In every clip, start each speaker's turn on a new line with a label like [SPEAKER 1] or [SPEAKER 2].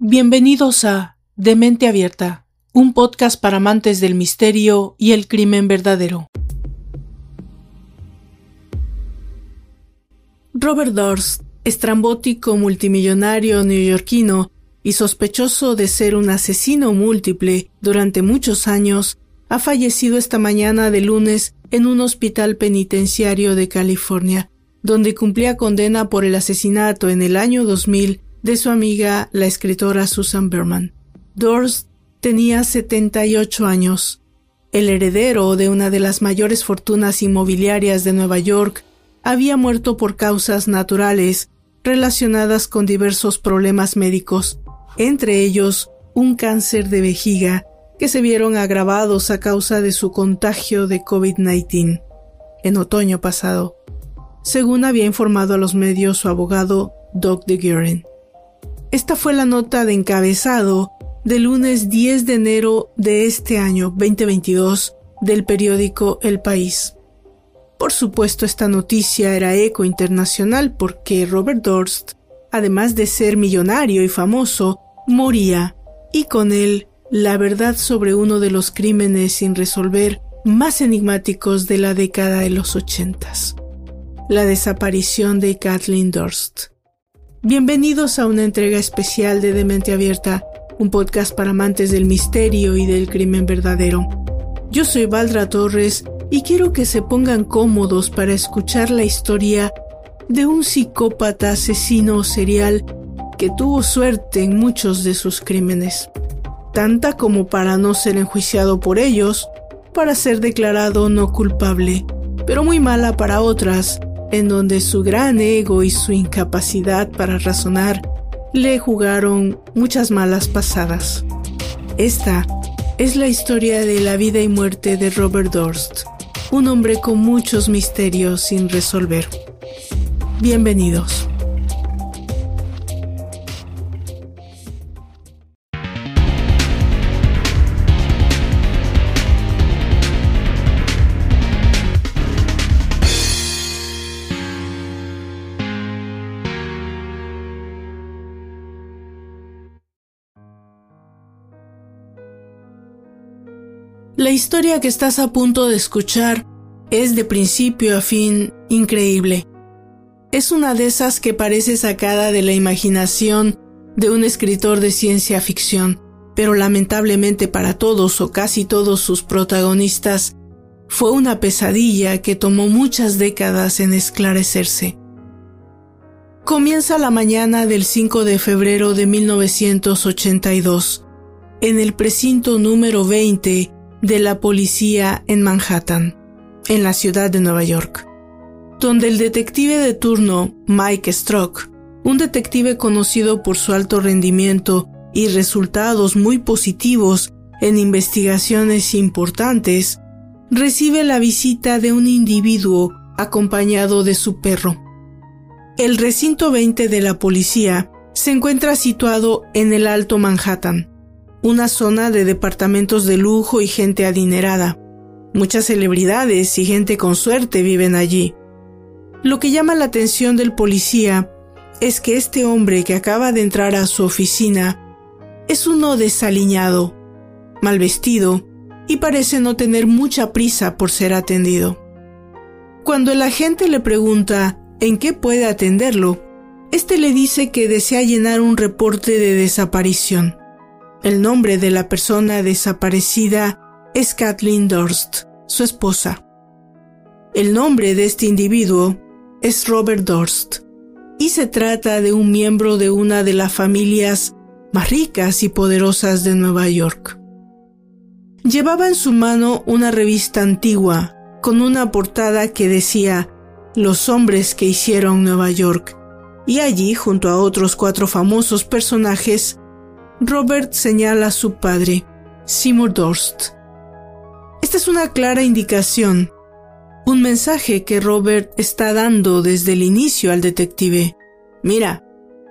[SPEAKER 1] Bienvenidos a De Mente Abierta, un podcast para amantes del misterio y el crimen verdadero. Robert Durst, estrambótico multimillonario neoyorquino y sospechoso de ser un asesino múltiple durante muchos años, ha fallecido esta mañana de lunes en un hospital penitenciario de California, donde cumplía condena por el asesinato en el año 2000 de su amiga la escritora Susan Berman. Durst tenía 78 años. El heredero de una de las mayores fortunas inmobiliarias de Nueva York había muerto por causas naturales relacionadas con diversos problemas médicos, entre ellos un cáncer de vejiga que se vieron agravados a causa de su contagio de COVID-19 en otoño pasado, según había informado a los medios su abogado Doug DeGuerin. Esta fue la nota de encabezado del lunes 10 de enero de este año 2022 del periódico El País. Por supuesto, esta noticia era eco internacional porque Robert Durst, además de ser millonario y famoso, moría, y con él la verdad sobre uno de los crímenes sin resolver más enigmáticos de la década de los ochentas, la desaparición de Kathleen Durst. Bienvenidos a una entrega especial de Demente Abierta, un podcast para amantes del misterio y del crimen verdadero. Yo soy Valdra Torres y quiero que se pongan cómodos para escuchar la historia de un psicópata asesino serial que tuvo suerte en muchos de sus crímenes, tanta como para no ser enjuiciado por ellos, para ser declarado no culpable, pero muy mala para otras, en donde su gran ego y su incapacidad para razonar le jugaron muchas malas pasadas. Esta es la historia de la vida y muerte de Robert Durst, un hombre con muchos misterios sin resolver. Bienvenidos. La historia que estás a punto de escuchar es de principio a fin increíble. Es una de esas que parece sacada de la imaginación de un escritor de ciencia ficción, pero lamentablemente para todos o casi todos sus protagonistas fue una pesadilla que tomó muchas décadas en esclarecerse. Comienza la mañana del 5 de febrero de 1982, en el precinto número 20 de la policía en Manhattan, en la ciudad de Nueva York, donde el detective de turno Mike Strock, un detective conocido por su alto rendimiento y resultados muy positivos en investigaciones importantes, recibe la visita de un individuo acompañado de su perro. El recinto 20 de la policía se encuentra situado en el Alto Manhattan, una zona de departamentos de lujo y gente adinerada. Muchas celebridades y gente con suerte viven allí. Lo que llama la atención del policía es que este hombre que acaba de entrar a su oficina es uno desaliñado, mal vestido y parece no tener mucha prisa por ser atendido. Cuando el agente le pregunta en qué puede atenderlo, este le dice que desea llenar un reporte de desaparición. El nombre de la persona desaparecida es Kathleen Durst, su esposa. El nombre de este individuo es Robert Durst y se trata de un miembro de una de las familias más ricas y poderosas de Nueva York. Llevaba en su mano una revista antigua con una portada que decía Los hombres que hicieron Nueva York y allí, junto a otros cuatro famosos personajes, Robert señala a su padre, Seymour Durst. Esta es una clara indicación, un mensaje que Robert está dando desde el inicio al detective. Mira,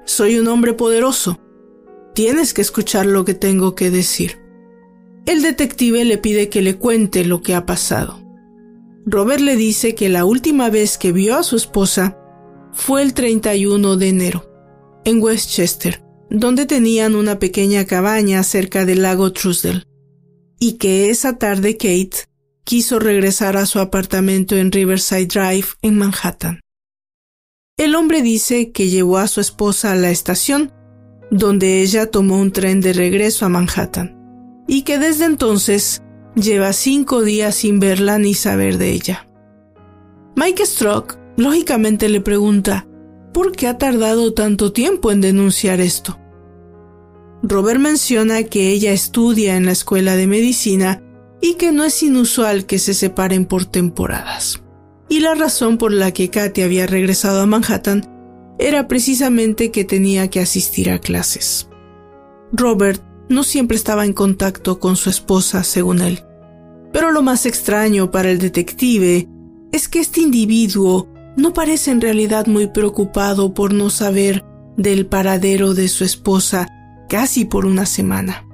[SPEAKER 1] soy un hombre poderoso. Tienes que escuchar lo que tengo que decir. El detective le pide que le cuente lo que ha pasado. Robert le dice que la última vez que vio a su esposa fue el 31 de enero, en Westchester, donde tenían una pequeña cabaña cerca del lago Trussell, y que esa tarde Kate quiso regresar a su apartamento en Riverside Drive en Manhattan. El hombre dice que llevó a su esposa a la estación, donde ella tomó un tren de regreso a Manhattan, y que desde entonces lleva cinco días sin verla ni saber de ella. Mike Strock lógicamente le pregunta, ¿por qué ha tardado tanto tiempo en denunciar esto? Robert menciona que ella estudia en la escuela de medicina y que no es inusual que se separen por temporadas. Y la razón por la que Katy había regresado a Manhattan era precisamente que tenía que asistir a clases. Robert no siempre estaba en contacto con su esposa, según él. Pero lo más extraño para el detective es que este individuo no parece en realidad muy preocupado por no saber del paradero de su esposa casi por una semana.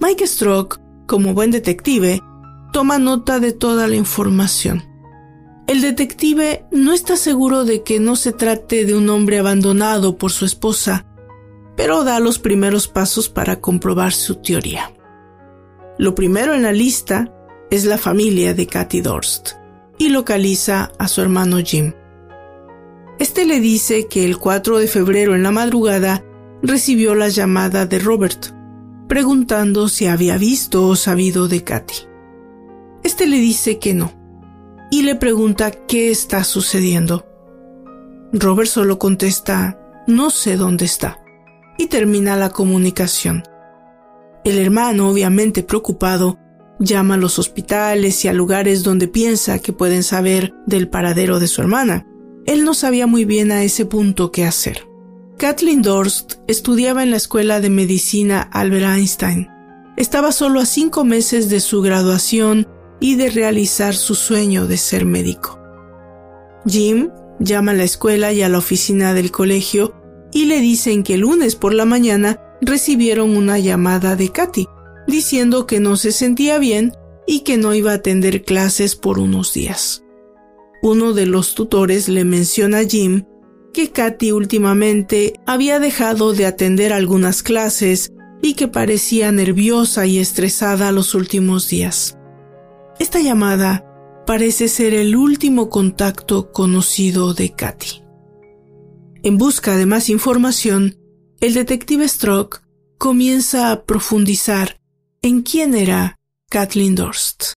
[SPEAKER 1] Mike Stroke, como buen detective, toma nota de toda la información. El detective no está seguro de que no se trate de un hombre abandonado por su esposa, pero da los primeros pasos para comprobar su teoría. Lo primero en la lista es la familia de Kathy Dorst y localiza a su hermano Jim. Este le dice que el 4 de febrero en la madrugada recibió la llamada de Robert, preguntando si había visto o sabido de Katy. Este le dice que no, y le pregunta qué está sucediendo. Robert solo contesta, no sé dónde está, y termina la comunicación. El hermano, obviamente preocupado, llama a los hospitales y a lugares donde piensa que pueden saber del paradero de su hermana. Él no sabía muy bien a ese punto qué hacer. Kathleen Dorst estudiaba en la Escuela de Medicina Albert Einstein. Estaba solo a cinco meses de su graduación y de realizar su sueño de ser médico. Jim llama a la escuela y a la oficina del colegio y le dicen que el lunes por la mañana recibieron una llamada de Katy diciendo que no se sentía bien y que no iba a atender clases por unos días. Uno de los tutores le menciona a Jim que Katy últimamente había dejado de atender algunas clases y que parecía nerviosa y estresada los últimos días. Esta llamada parece ser el último contacto conocido de Katy. En busca de más información, el detective Stroke comienza a profundizar en quién era Kathleen Dorst.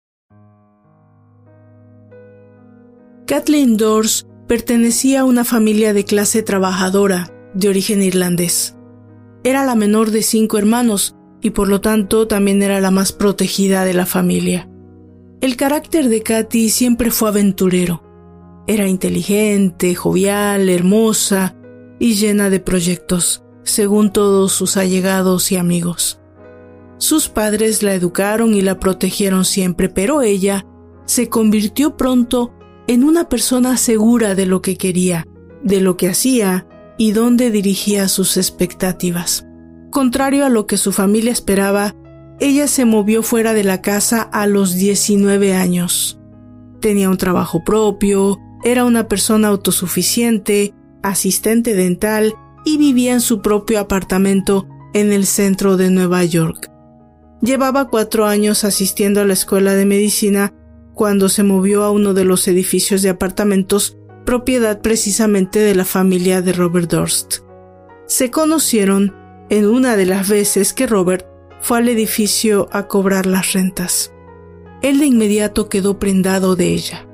[SPEAKER 1] Kathleen Dorst Pertenecía a una familia de clase trabajadora, de origen irlandés. Era la menor de cinco hermanos y por lo tanto también era la más protegida de la familia. El carácter de Katy siempre fue aventurero. Era inteligente, jovial, hermosa y llena de proyectos, según todos sus allegados y amigos. Sus padres la educaron y la protegieron siempre, pero ella se convirtió pronto en una persona segura de lo que quería, de lo que hacía y dónde dirigía sus expectativas. Contrario a lo que su familia esperaba, ella se movió fuera de la casa a los 19 años. Tenía un trabajo propio, era una persona autosuficiente, asistente dental y vivía en su propio apartamento en el centro de Nueva York. Llevaba cuatro años asistiendo a la escuela de medicina cuando se movió a uno de los edificios de apartamentos propiedad precisamente de la familia de Robert Durst. Se conocieron en una de las veces que Robert fue al edificio a cobrar las rentas. Él de inmediato quedó prendado de ella,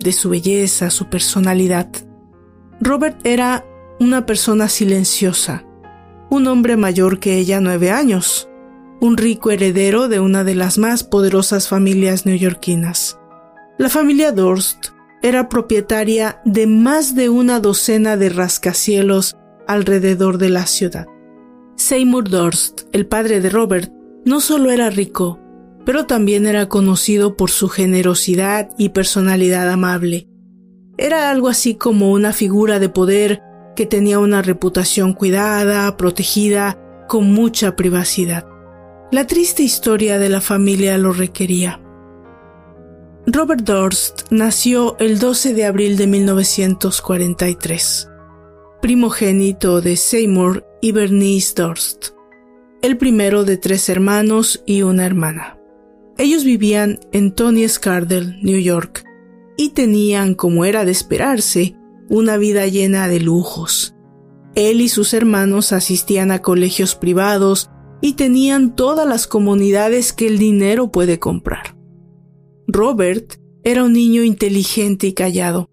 [SPEAKER 1] de su belleza, su personalidad. Robert era una persona silenciosa, un hombre mayor que ella nueve años, un rico heredero de una de las más poderosas familias neoyorquinas. La familia Dorst era propietaria de más de una docena de rascacielos alrededor de la ciudad. Seymour Dorst, el padre de Robert, no solo era rico, pero también era conocido por su generosidad y personalidad amable. Era algo así como una figura de poder que tenía una reputación cuidada, protegida, con mucha privacidad. La triste historia de la familia lo requería. Robert Durst nació el 12 de abril de 1943. primogénito de Seymour y Bernice Durst, el primero de tres hermanos y una hermana. Ellos vivían en Tony Scardell, New York, y tenían, como era de esperarse, una vida llena de lujos. Él y sus hermanos asistían a colegios privados y tenían todas las comunidades que el dinero puede comprar. Robert era un niño inteligente y callado,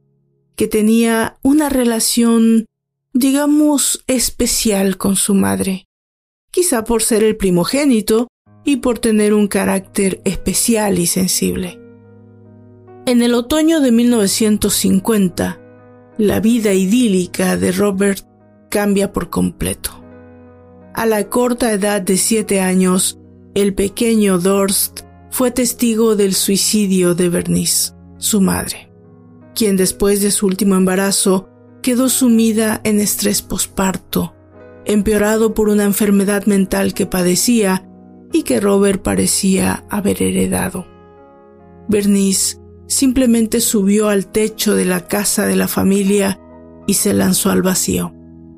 [SPEAKER 1] que tenía una relación, digamos, especial con su madre, quizá por ser el primogénito y por tener un carácter especial y sensible. En el otoño de 1950, la vida idílica de Robert cambia por completo. A la corta edad de siete años, el pequeño Dorst fue testigo del suicidio de Bernice, su madre, quien después de su último embarazo quedó sumida en estrés posparto, empeorado por una enfermedad mental que padecía y que Robert parecía haber heredado. Bernice simplemente subió al techo de la casa de la familia y se lanzó al vacío,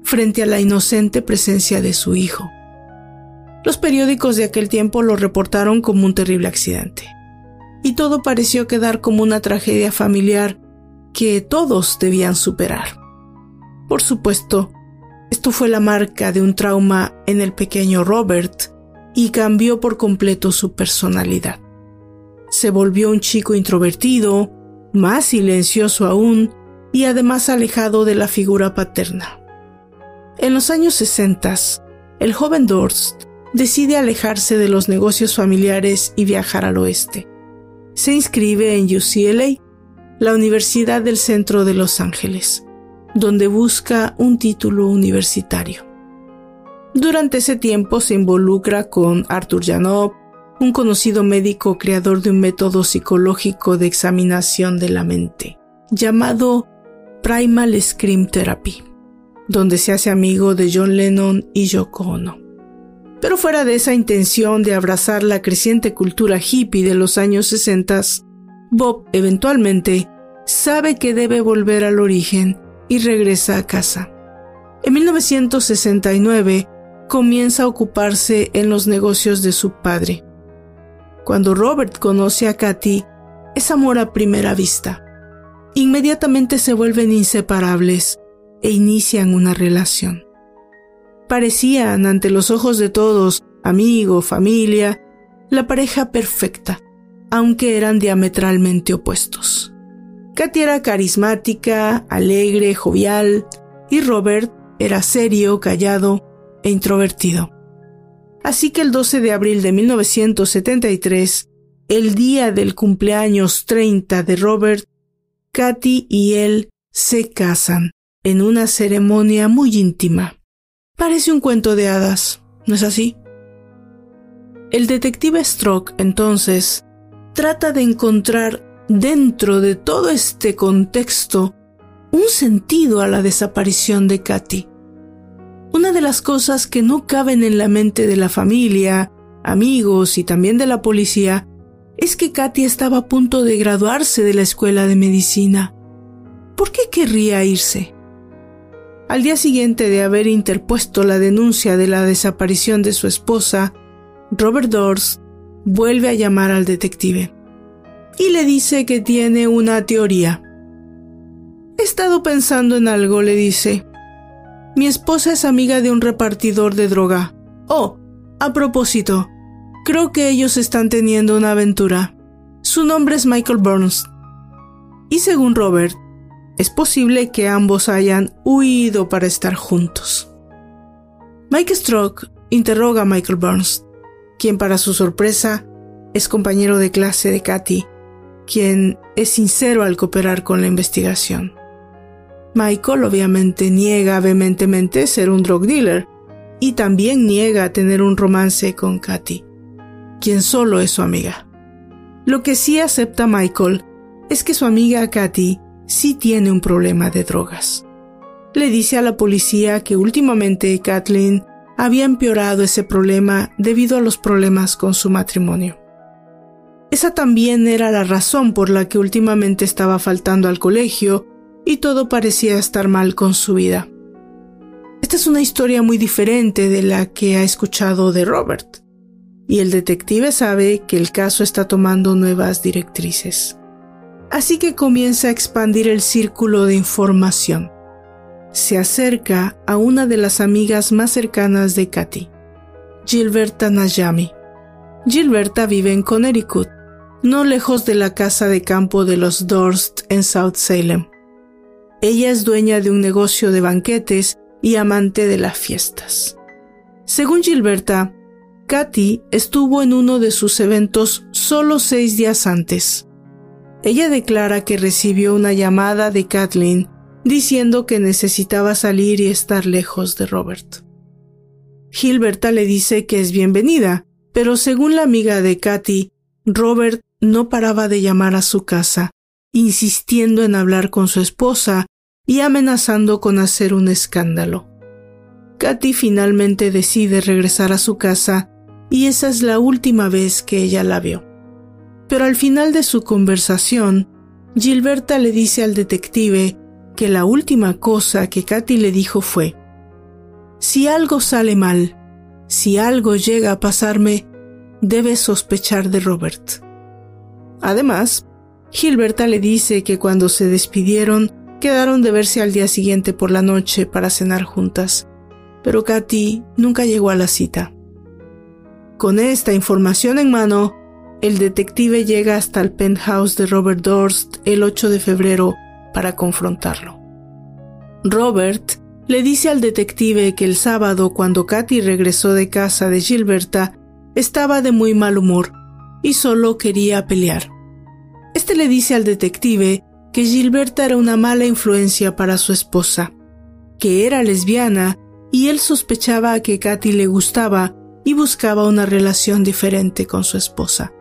[SPEAKER 1] frente a la inocente presencia de su hijo. Los periódicos de aquel tiempo lo reportaron como un terrible accidente, y todo pareció quedar como una tragedia familiar que todos debían superar. Por supuesto, esto fue la marca de un trauma en el pequeño Robert y cambió por completo su personalidad. Se volvió un chico introvertido, más silencioso aún y además alejado de la figura paterna. En los años 60, el joven Dorst decide alejarse de los negocios familiares y viajar al oeste. Se inscribe en UCLA, la Universidad del Centro de Los Ángeles, donde busca un título universitario. Durante ese tiempo se involucra con Arthur Janov, un conocido médico creador de un método psicológico de examinación de la mente, llamado Primal Scream Therapy, donde se hace amigo de John Lennon y Yoko Ono. Pero fuera de esa intención de abrazar la creciente cultura hippie de los años 60, Bob eventualmente sabe que debe volver al origen y regresa a casa. En 1969 comienza a ocuparse en los negocios de su padre, cuando Robert conoce a Katy, es amor a primera vista. Inmediatamente se vuelven inseparables e inician una relación. Parecían, ante los ojos de todos, amigo, familia, la pareja perfecta, aunque eran diametralmente opuestos. Katy era carismática, alegre, jovial, y Robert era serio, callado e introvertido. Así que el 12 de abril de 1973, el día del cumpleaños 30 de Robert, Katy y él se casan en una ceremonia muy íntima. Parece un cuento de hadas, ¿no es así? El detective Stroke, entonces, trata de encontrar dentro de todo este contexto un sentido a la desaparición de Katy. Una de las cosas que no caben en la mente de la familia, amigos y también de la policía es que Katy estaba a punto de graduarse de la escuela de medicina. ¿Por qué querría irse? Al día siguiente de haber interpuesto la denuncia de la desaparición de su esposa, Robert Dors vuelve a llamar al detective y le dice que tiene una teoría. He estado pensando en algo, le dice. Mi esposa es amiga de un repartidor de droga. Oh, a propósito, creo que ellos están teniendo una aventura. Su nombre es Michael Burns. Y según Robert, es posible que ambos hayan huido para estar juntos. Mike Stroke interroga a Michael Burns, quien para su sorpresa es compañero de clase de Katy, quien es sincero al cooperar con la investigación. Michael obviamente niega vehementemente ser un drug dealer y también niega tener un romance con Katy, quien solo es su amiga. Lo que sí acepta Michael es que su amiga Katy sí tiene un problema de drogas. Le dice a la policía que últimamente Kathleen había empeorado ese problema debido a los problemas con su matrimonio. Esa también era la razón por la que últimamente estaba faltando al colegio y todo parecía estar mal con su vida. Esta es una historia muy diferente de la que ha escuchado de Robert, y el detective sabe que el caso está tomando nuevas directrices. Así que comienza a expandir el círculo de información. Se acerca a una de las amigas más cercanas de Katy, Gilberta Najami. Gilberta vive en Connecticut, no lejos de la casa de campo de los Dorst en South Salem. Ella es dueña de un negocio de banquetes y amante de las fiestas. Según Gilberta, Katy estuvo en uno de sus eventos solo seis días antes. Ella declara que recibió una llamada de Kathleen diciendo que necesitaba salir y estar lejos de Robert. Gilberta le dice que es bienvenida, pero según la amiga de Katy, Robert no paraba de llamar a su casa, insistiendo en hablar con su esposa y amenazando con hacer un escándalo. Katy finalmente decide regresar a su casa y esa es la última vez que ella la vio. Pero al final de su conversación, Gilberta le dice al detective que la última cosa que Katy le dijo fue, Si algo sale mal, si algo llega a pasarme, debes sospechar de Robert. Además, Gilberta le dice que cuando se despidieron quedaron de verse al día siguiente por la noche para cenar juntas, pero Katy nunca llegó a la cita. Con esta información en mano, el detective llega hasta el penthouse de Robert Dorst el 8 de febrero para confrontarlo. Robert le dice al detective que el sábado, cuando Katy regresó de casa de Gilberta, estaba de muy mal humor y solo quería pelear. Este le dice al detective que Gilberta era una mala influencia para su esposa, que era lesbiana y él sospechaba que Katy le gustaba y buscaba una relación diferente con su esposa,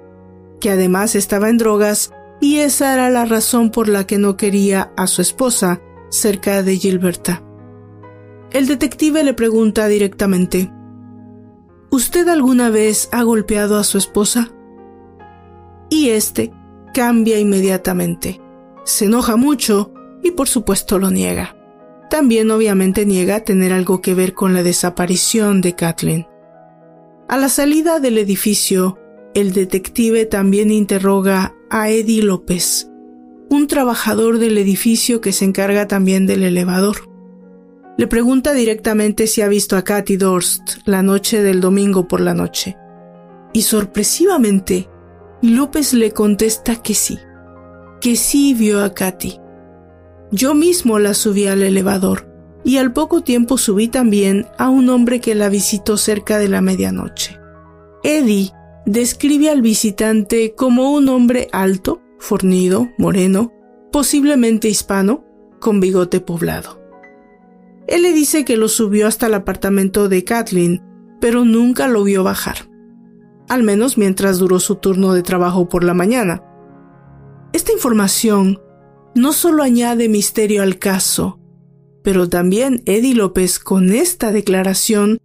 [SPEAKER 1] que además estaba en drogas y esa era la razón por la que no quería a su esposa cerca de Gilberta. El detective le pregunta directamente, ¿Usted alguna vez ha golpeado a su esposa? Y este cambia inmediatamente. Se enoja mucho y por supuesto lo niega. También obviamente niega tener algo que ver con la desaparición de Kathleen. A la salida del edificio, el detective también interroga a Eddie López, un trabajador del edificio que se encarga también del elevador. Le pregunta directamente si ha visto a Katy Dorst la noche del domingo por la noche. Y sorpresivamente, López le contesta que sí, que sí vio a Katy. Yo mismo la subí al elevador y al poco tiempo subí también a un hombre que la visitó cerca de la medianoche. Eddie describe al visitante como un hombre alto, fornido, moreno, posiblemente hispano, con bigote poblado. Él le dice que lo subió hasta el apartamento de Kathleen, pero nunca lo vio bajar al menos mientras duró su turno de trabajo por la mañana. Esta información no solo añade misterio al caso, pero también Eddie López con esta declaración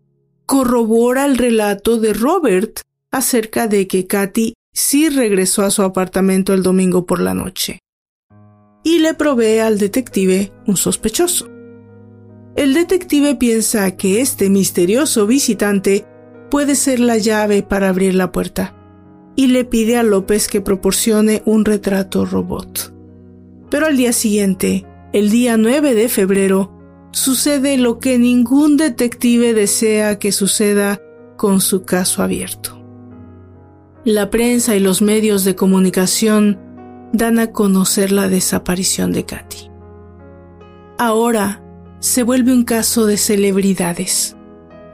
[SPEAKER 1] corrobora el relato de Robert acerca de que Katy sí regresó a su apartamento el domingo por la noche. Y le provee al detective un sospechoso. El detective piensa que este misterioso visitante puede ser la llave para abrir la puerta, y le pide a López que proporcione un retrato robot. Pero al día siguiente, el día 9 de febrero, sucede lo que ningún detective desea que suceda con su caso abierto. La prensa y los medios de comunicación dan a conocer la desaparición de Katy. Ahora se vuelve un caso de celebridades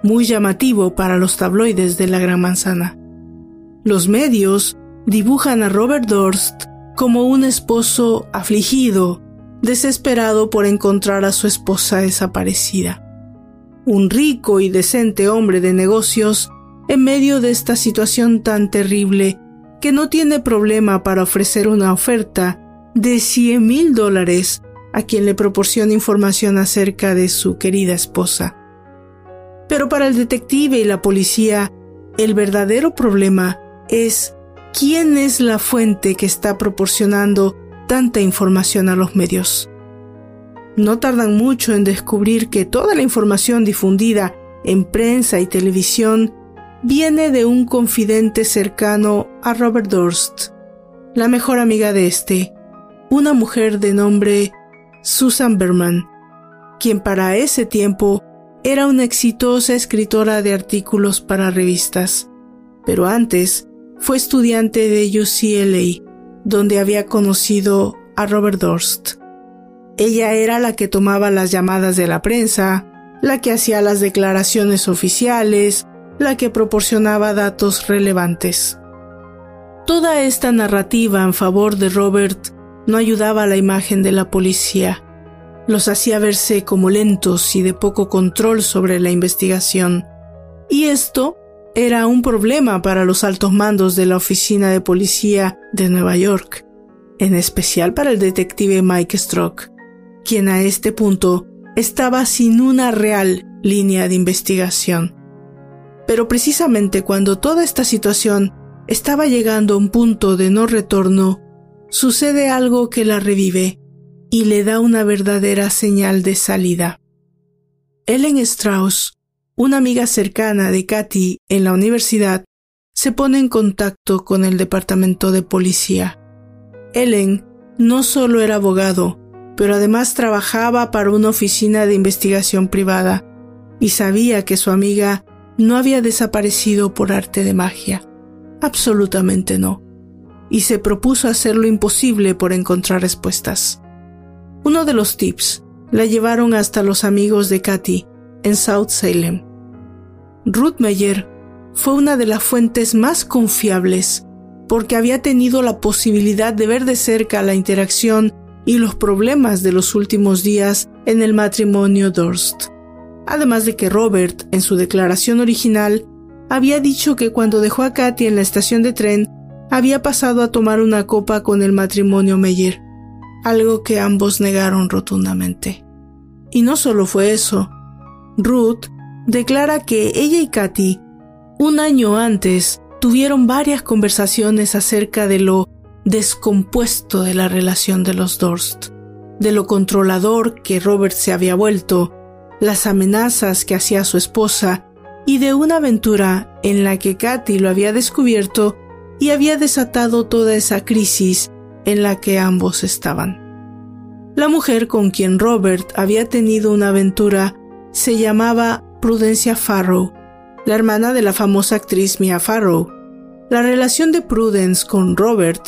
[SPEAKER 1] muy llamativo para los tabloides de la Gran Manzana. Los medios dibujan a Robert Durst como un esposo afligido, desesperado por encontrar a su esposa desaparecida. Un rico y decente hombre de negocios en medio de esta situación tan terrible que no tiene problema para ofrecer una oferta de 100 mil dólares a quien le proporcione información acerca de su querida esposa. Pero para el detective y la policía, el verdadero problema es quién es la fuente que está proporcionando tanta información a los medios. no tardan mucho en descubrir que toda la información difundida en prensa y televisión viene de un confidente cercano a Robert Durst, la mejor amiga de este, una mujer de nombre Susan Berman, quien para ese tiempo era una exitosa escritora de artículos para revistas, pero antes fue estudiante de UCLA, donde había conocido a Robert Durst. Ella era la que tomaba las llamadas de la prensa, la que hacía las declaraciones oficiales, la que proporcionaba datos relevantes. Toda esta narrativa en favor de Robert no ayudaba a la imagen de la policía. Los hacía verse como lentos y de poco control sobre la investigación. Y esto era un problema para los altos mandos de la Oficina de Policía de Nueva York, en especial para el detective Mike Strock, quien a este punto estaba sin una real línea de investigación. Pero precisamente cuando toda esta situación estaba llegando a un punto de no retorno, sucede algo que la revive y le da una verdadera señal de salida. Ellen Strauss, una amiga cercana de Katy en la universidad, se pone en contacto con el departamento de policía. Ellen no solo era abogado, pero además trabajaba para una oficina de investigación privada y sabía que su amiga no había desaparecido por arte de magia. Absolutamente no. Y se propuso hacer lo imposible por encontrar respuestas. Uno de los tips la llevaron hasta los amigos de Katy en South Salem. Ruth Meyer fue una de las fuentes más confiables porque había tenido la posibilidad de ver de cerca la interacción y los problemas de los últimos días en el matrimonio Durst además de que Robert, en su declaración original, había dicho que cuando dejó a Katy en la estación de tren, había pasado a tomar una copa con el matrimonio Meyer, algo que ambos negaron rotundamente. Y no solo fue eso, Ruth declara que ella y Katy, un año antes, tuvieron varias conversaciones acerca de lo descompuesto de la relación de los Durst, de lo controlador que Robert se había vuelto las amenazas que hacía su esposa y de una aventura en la que Katy lo había descubierto y había desatado toda esa crisis en la que ambos estaban. La mujer con quien Robert había tenido una aventura se llamaba Prudencia Farrow, la hermana de la famosa actriz Mia Farrow. La relación de Prudence con Robert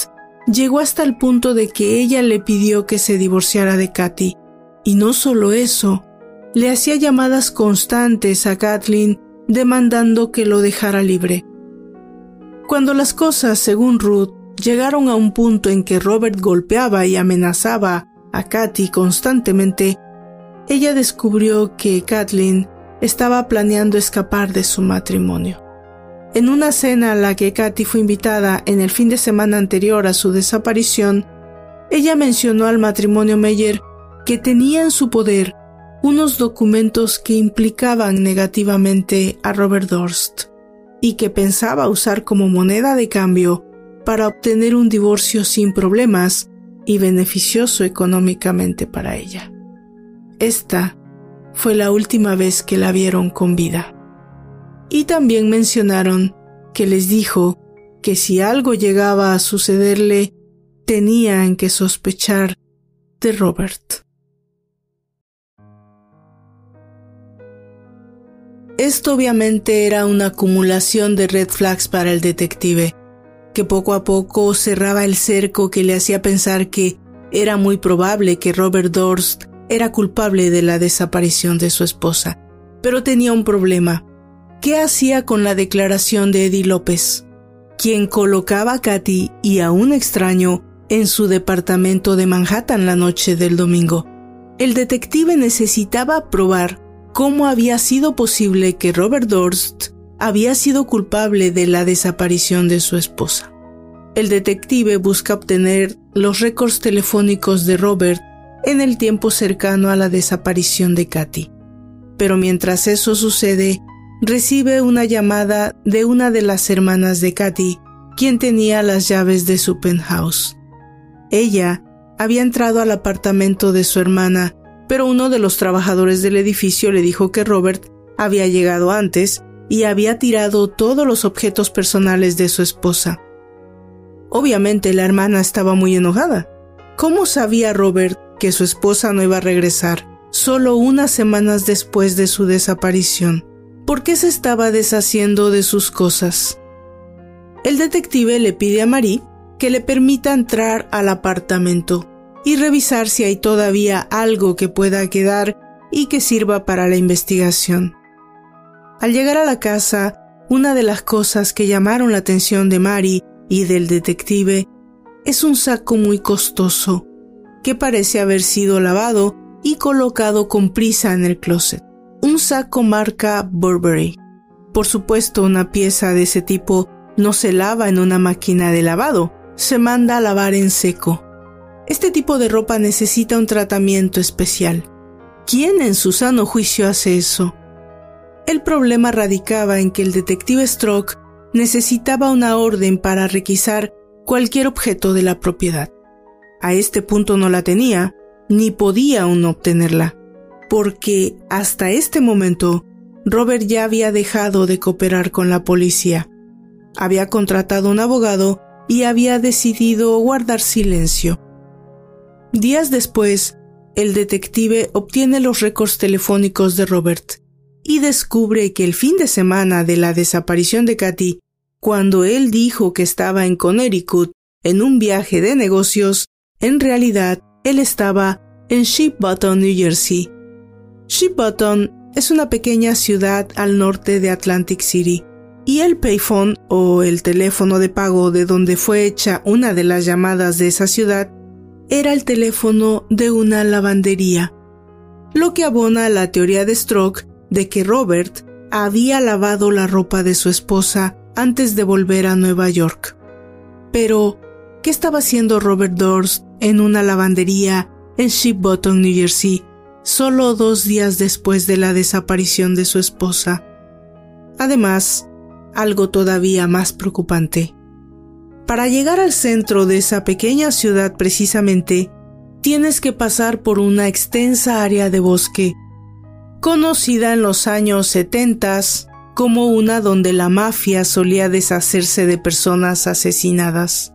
[SPEAKER 1] llegó hasta el punto de que ella le pidió que se divorciara de Katy. Y no solo eso, le hacía llamadas constantes a Kathleen demandando que lo dejara libre. Cuando las cosas, según Ruth, llegaron a un punto en que Robert golpeaba y amenazaba a Katy constantemente, ella descubrió que Kathleen estaba planeando escapar de su matrimonio. En una cena a la que Katy fue invitada en el fin de semana anterior a su desaparición, ella mencionó al matrimonio Meyer que tenía en su poder unos documentos que implicaban negativamente a Robert Durst y que pensaba usar como moneda de cambio para obtener un divorcio sin problemas y beneficioso económicamente para ella. Esta fue la última vez que la vieron con vida. Y también mencionaron que les dijo que si algo llegaba a sucederle, tenían que sospechar de Robert. Esto obviamente era una acumulación de red flags para el detective, que poco a poco cerraba el cerco que le hacía pensar que era muy probable que Robert Durst era culpable de la desaparición de su esposa. Pero tenía un problema. ¿Qué hacía con la declaración de Eddie López, quien colocaba a Katy y a un extraño en su departamento de Manhattan la noche del domingo? El detective necesitaba probar cómo había sido posible que Robert Durst había sido culpable de la desaparición de su esposa. El detective busca obtener los récords telefónicos de Robert en el tiempo cercano a la desaparición de Katy. Pero mientras eso sucede, recibe una llamada de una de las hermanas de Katy, quien tenía las llaves de su penthouse. Ella había entrado al apartamento de su hermana pero uno de los trabajadores del edificio le dijo que Robert había llegado antes y había tirado todos los objetos personales de su esposa. Obviamente la hermana estaba muy enojada. ¿Cómo sabía Robert que su esposa no iba a regresar solo unas semanas después de su desaparición? ¿Por qué se estaba deshaciendo de sus cosas? El detective le pide a Marie que le permita entrar al apartamento y revisar si hay todavía algo que pueda quedar y que sirva para la investigación. Al llegar a la casa, una de las cosas que llamaron la atención de Mary y del detective es un saco muy costoso que parece haber sido lavado y colocado con prisa en el closet. Un saco marca Burberry. Por supuesto, una pieza de ese tipo no se lava en una máquina de lavado, se manda a lavar en seco. Este tipo de ropa necesita un tratamiento especial. ¿Quién en su sano juicio hace eso? El problema radicaba en que el detective Stroke necesitaba una orden para requisar cualquier objeto de la propiedad. A este punto no la tenía, ni podía aún obtenerla, porque hasta este momento Robert ya había dejado de cooperar con la policía. Había contratado un abogado y había decidido guardar silencio. Días después, el detective obtiene los récords telefónicos de Robert y descubre que el fin de semana de la desaparición de Katy, cuando él dijo que estaba en Connecticut en un viaje de negocios, en realidad él estaba en Ship Bottom, New Jersey. Ship Bottom es una pequeña ciudad al norte de Atlantic City y el payphone o el teléfono de pago de donde fue hecha una de las llamadas de esa ciudad era el teléfono de una lavandería, lo que abona a la teoría de Stroke de que Robert había lavado la ropa de su esposa antes de volver a Nueva York. Pero, ¿qué estaba haciendo Robert Dorst en una lavandería en Ship Bottom, New Jersey, solo dos días después de la desaparición de su esposa? Además, algo todavía más preocupante. Para llegar al centro de esa pequeña ciudad precisamente, tienes que pasar por una extensa área de bosque, conocida en los años 70 como una donde la mafia solía deshacerse de personas asesinadas.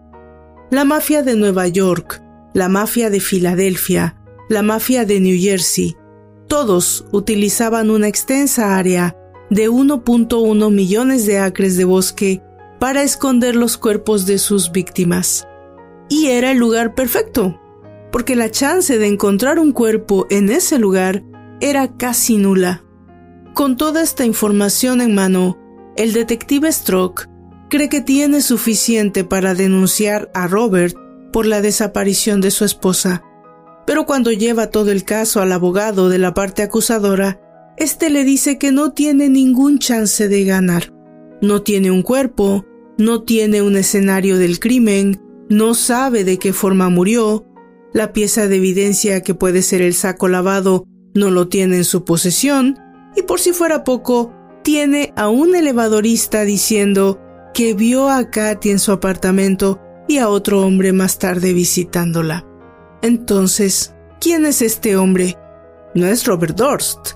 [SPEAKER 1] La mafia de Nueva York, la mafia de Filadelfia, la mafia de New Jersey, todos utilizaban una extensa área de 1.1 millones de acres de bosque para esconder los cuerpos de sus víctimas. Y era el lugar perfecto, porque la chance de encontrar un cuerpo en ese lugar era casi nula. Con toda esta información en mano, el detective Stroke cree que tiene suficiente para denunciar a Robert por la desaparición de su esposa. Pero cuando lleva todo el caso al abogado de la parte acusadora, este le dice que no tiene ningún chance de ganar. No tiene un cuerpo, no tiene un escenario del crimen, no sabe de qué forma murió, la pieza de evidencia que puede ser el saco lavado no lo tiene en su posesión, y por si fuera poco, tiene a un elevadorista diciendo que vio a Katy en su apartamento y a otro hombre más tarde visitándola. Entonces, ¿quién es este hombre? No es Robert Dorst.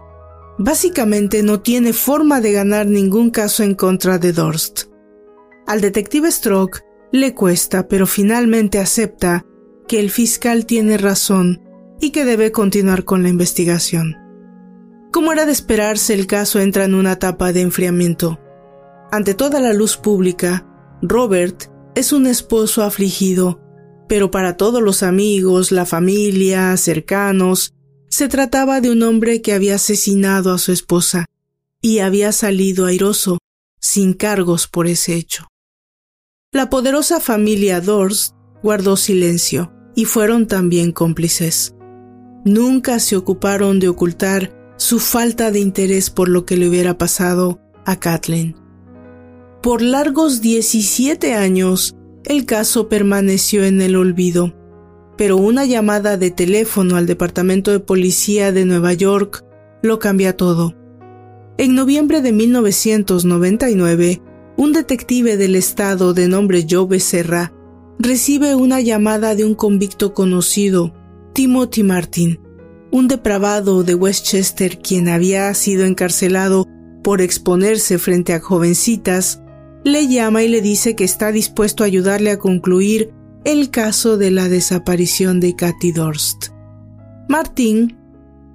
[SPEAKER 1] Básicamente no tiene forma de ganar ningún caso en contra de Dorst. Al detective Stroke le cuesta, pero finalmente acepta que el fiscal tiene razón y que debe continuar con la investigación. Como era de esperarse, el caso entra en una etapa de enfriamiento. Ante toda la luz pública, Robert es un esposo afligido, pero para todos los amigos, la familia, cercanos, se trataba de un hombre que había asesinado a su esposa y había salido airoso, sin cargos por ese hecho. La poderosa familia Dorst guardó silencio y fueron también cómplices. Nunca se ocuparon de ocultar su falta de interés por lo que le hubiera pasado a Kathleen. Por largos 17 años, el caso permaneció en el olvido pero una llamada de teléfono al Departamento de Policía de Nueva York lo cambia todo. En noviembre de 1999, un detective del estado de nombre Joe Becerra recibe una llamada de un convicto conocido, Timothy Martin, un depravado de Westchester quien había sido encarcelado por exponerse frente a jovencitas, le llama y le dice que está dispuesto a ayudarle a concluir el caso de la desaparición de Cathy Dorst. Martín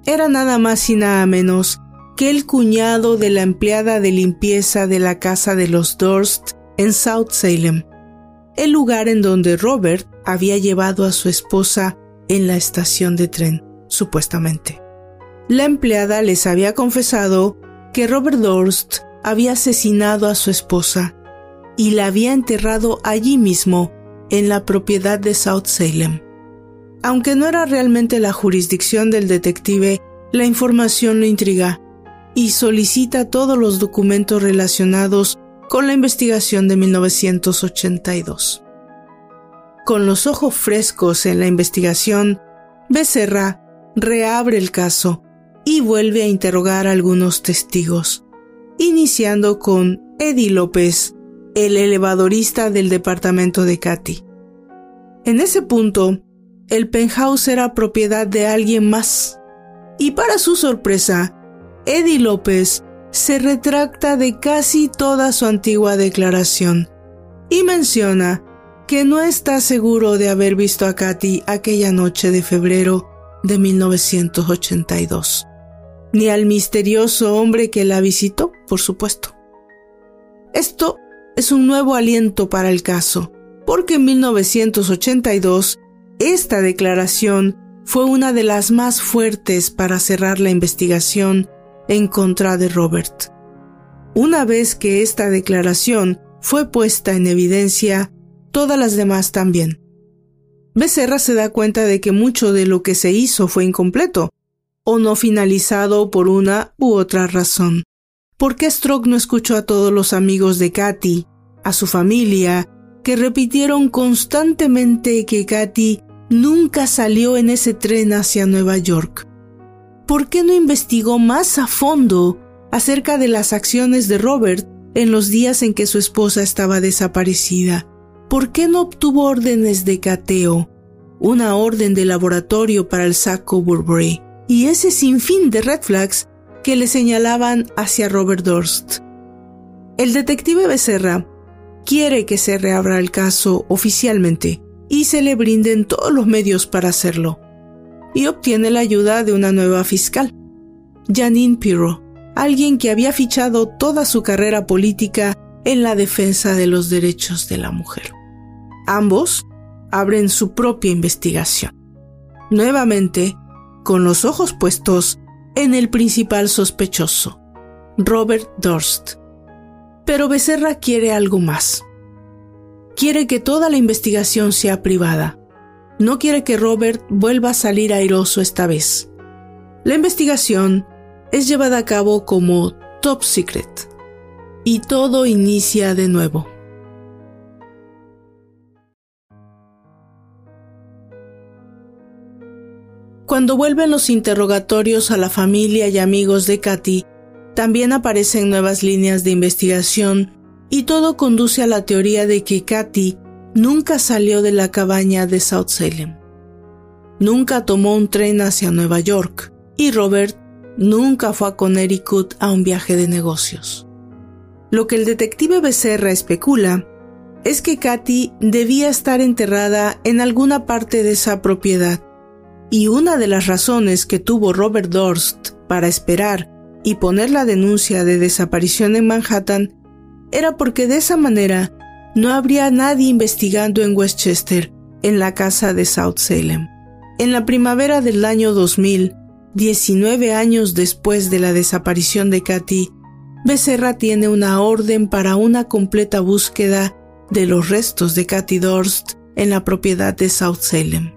[SPEAKER 1] era nada más y nada menos que el cuñado de la empleada de limpieza de la casa de los Dorst en South Salem, el lugar en donde Robert había llevado a su esposa en la estación de tren, supuestamente. La empleada les había confesado que Robert Dorst había asesinado a su esposa y la había enterrado allí mismo, en la propiedad de South Salem. Aunque no era realmente la jurisdicción del detective, la información lo intriga y solicita todos los documentos relacionados con la investigación de 1982. Con los ojos frescos en la investigación, Becerra reabre el caso y vuelve a interrogar a algunos testigos, iniciando con Eddie López, el elevadorista del departamento de Katy. En ese punto, el penthouse era propiedad de alguien más. Y para su sorpresa, Eddie López se retracta de casi toda su antigua declaración y menciona que no está seguro de haber visto a Katy aquella noche de febrero de 1982, ni al misterioso hombre que la visitó, por supuesto. Esto es un nuevo aliento para el caso, porque en 1982 esta declaración fue una de las más fuertes para cerrar la investigación en contra de Robert. Una vez que esta declaración fue puesta en evidencia, todas las demás también. Becerra se da cuenta de que mucho de lo que se hizo fue incompleto, o no finalizado por una u otra razón. ¿Por qué Stroke no escuchó a todos los amigos de Katy, a su familia, que repitieron constantemente que Katy nunca salió en ese tren hacia Nueva York? ¿por qué no investigó más a fondo acerca de las acciones de Robert en los días en que su esposa estaba desaparecida? ¿Por qué no obtuvo órdenes de cateo, una orden de laboratorio para el saco Burberry y ese sinfín de red flags que le señalaban hacia Robert Durst? El detective Becerra quiere que se reabra el caso oficialmente y se le brinden todos los medios para hacerlo y obtiene la ayuda de una nueva fiscal, Janine Pirro, alguien que había fichado toda su carrera política en la defensa de los derechos de la mujer. Ambos abren su propia investigación, nuevamente con los ojos puestos en el principal sospechoso, Robert Durst. Pero Becerra quiere algo más. Quiere que toda la investigación sea privada, no quiere que Robert vuelva a salir airoso esta vez. La investigación es llevada a cabo como top secret y todo inicia de nuevo. Cuando vuelven los interrogatorios a la familia y amigos de Katy, también aparecen nuevas líneas de investigación y todo conduce a la teoría de que Katy nunca salió de la cabaña de South Salem. Nunca tomó un tren hacia Nueva York y Robert nunca fue a Connecticut a un viaje de negocios. Lo que el detective Becerra especula es que Katy debía estar enterrada en alguna parte de esa propiedad, y una de las razones que tuvo Robert Durst para esperar y poner la denuncia de desaparición en Manhattan era porque de esa manera no habría nadie investigando en Westchester, en la casa de South Salem. En la primavera del año 2000, 19 años después de la desaparición de Katy, Becerra tiene una orden para una completa búsqueda de los restos de Katy Dorst en la propiedad de South Salem.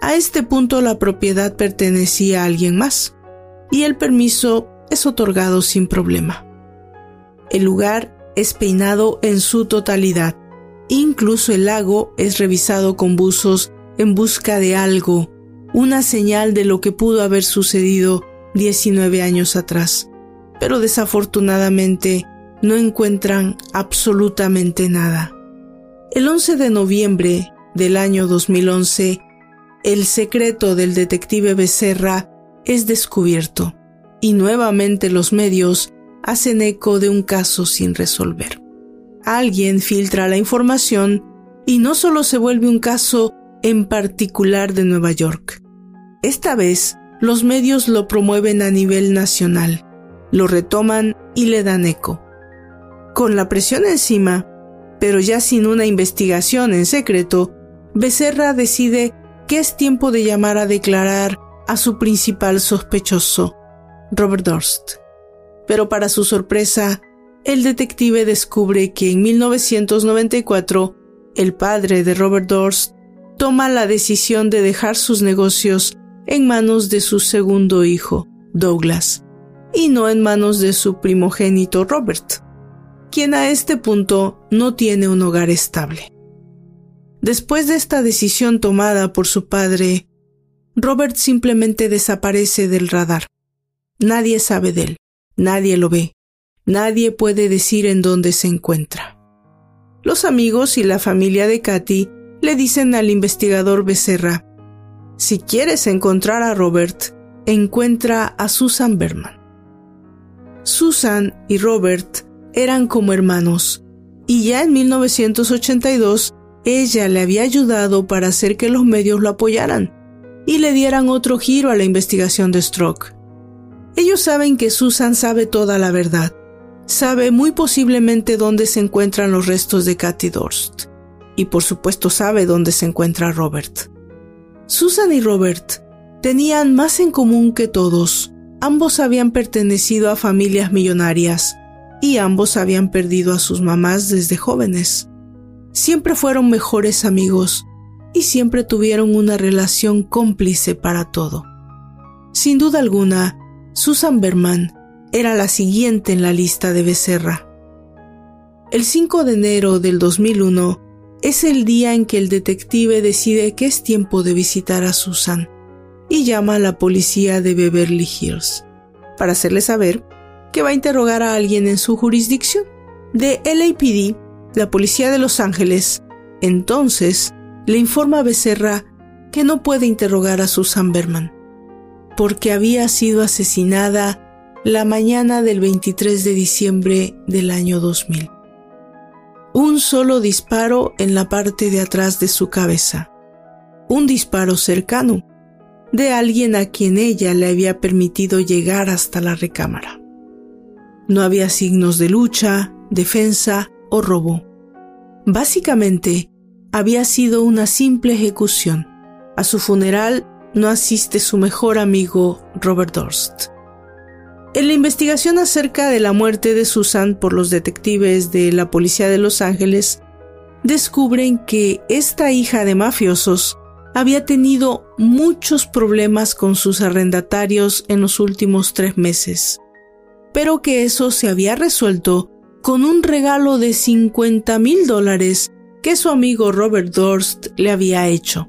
[SPEAKER 1] A este punto la propiedad pertenecía a alguien más y el permiso es otorgado sin problema. El lugar es peinado en su totalidad. Incluso el lago es revisado con buzos en busca de algo, una señal de lo que pudo haber sucedido 19 años atrás. Pero desafortunadamente no encuentran absolutamente nada. El 11 de noviembre del año 2011, el secreto del detective Becerra es descubierto y nuevamente los medios hacen eco de un caso sin resolver. Alguien filtra la información y no solo se vuelve un caso en particular de Nueva York. Esta vez, los medios lo promueven a nivel nacional, lo retoman y le dan eco. Con la presión encima, pero ya sin una investigación en secreto, Becerra decide que es tiempo de llamar a declarar a su principal sospechoso, Robert Durst. Pero para su sorpresa, el detective descubre que en 1994 el padre de Robert Durst toma la decisión de dejar sus negocios en manos de su segundo hijo, Douglas, y no en manos de su primogénito Robert, quien a este punto no tiene un hogar estable. Después de esta decisión tomada por su padre, Robert simplemente desaparece del radar. Nadie sabe de él, nadie lo ve, nadie puede decir en dónde se encuentra. Los amigos y la familia de Katy le dicen al investigador Becerra, si quieres encontrar a Robert, encuentra a Susan Berman. Susan y Robert eran como hermanos, y ya en 1982 ella le había ayudado para hacer que los medios lo apoyaran y le dieran otro giro a la investigación de Stroke. Ellos saben que Susan sabe toda la verdad. Sabe muy posiblemente dónde se encuentran los restos de Cathy Dorst. Y por supuesto sabe dónde se encuentra Robert. Susan y Robert tenían más en común que todos. Ambos habían pertenecido a familias millonarias y ambos habían perdido a sus mamás desde jóvenes. Siempre fueron mejores amigos y siempre tuvieron una relación cómplice para todo. Sin duda alguna, Susan Berman era la siguiente en la lista de Becerra. El 5 de enero del 2001 es el día en que el detective decide que es tiempo de visitar a Susan y llama a la policía de Beverly Hills para hacerle saber que va a interrogar a alguien en su jurisdicción. De LAPD, la policía de Los Ángeles, entonces le informa a Becerra que no puede interrogar a Susan Berman porque había sido asesinada la mañana del 23 de diciembre del año 2000. Un solo disparo en la parte de atrás de su cabeza. Un disparo cercano de alguien a quien ella le había permitido llegar hasta la recámara. No había signos de lucha, defensa o robo. Básicamente, había sido una simple ejecución. A su funeral no asiste su mejor amigo Robert Durst. En la investigación acerca de la muerte de Susan por los detectives de la Policía de Los Ángeles, descubren que esta hija de mafiosos había tenido muchos problemas con sus arrendatarios en los últimos tres meses, pero que eso se había resuelto con un regalo de 50 mil dólares que su amigo Robert Durst le había hecho.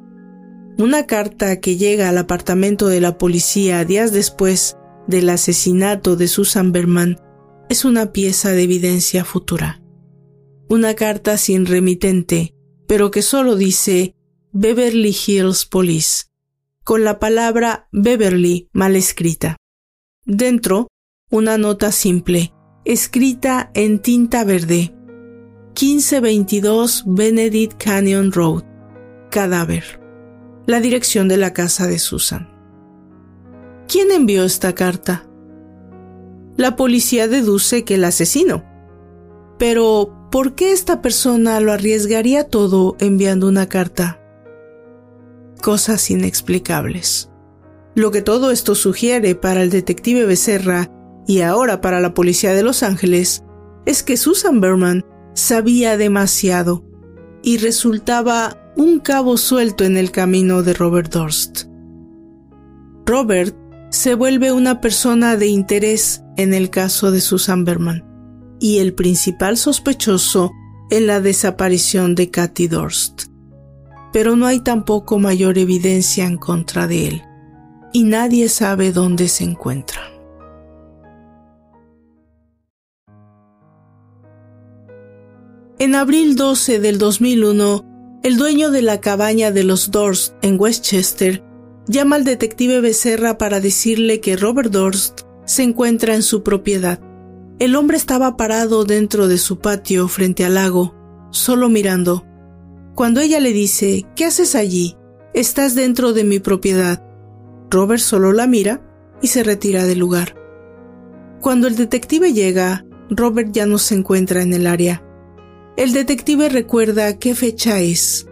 [SPEAKER 1] Una carta que llega al apartamento de la policía días después del asesinato de Susan Berman es una pieza de evidencia futura. Una carta sin remitente, pero que solo dice Beverly Hills Police, con la palabra Beverly mal escrita. Dentro, una nota simple, escrita en tinta verde. 1522 Benedict Canyon Road. Cadáver. La dirección de la casa de Susan. ¿Quién envió esta carta? La policía deduce que el asesino. Pero, ¿por qué esta persona lo arriesgaría todo enviando una carta? Cosas inexplicables. Lo que todo esto sugiere para el detective Becerra y ahora para la policía de Los Ángeles es que Susan Berman sabía demasiado y resultaba un cabo suelto en el camino de Robert Durst. Robert se vuelve una persona de interés en el caso de Susan Berman y el principal sospechoso en la desaparición de Cathy Durst. Pero no hay tampoco mayor evidencia en contra de él y nadie sabe dónde se encuentra. En abril 12 del 2001, el dueño de la cabaña de los Doors en Westchester llama al detective Becerra para decirle que Robert Dorst se encuentra en su propiedad. El hombre estaba parado dentro de su patio frente al lago, solo mirando. Cuando ella le dice, ¿qué haces allí? Estás dentro de mi propiedad. Robert solo la mira y se retira del lugar. Cuando el detective llega, Robert ya no se encuentra en el área. El detective recuerda qué fecha es.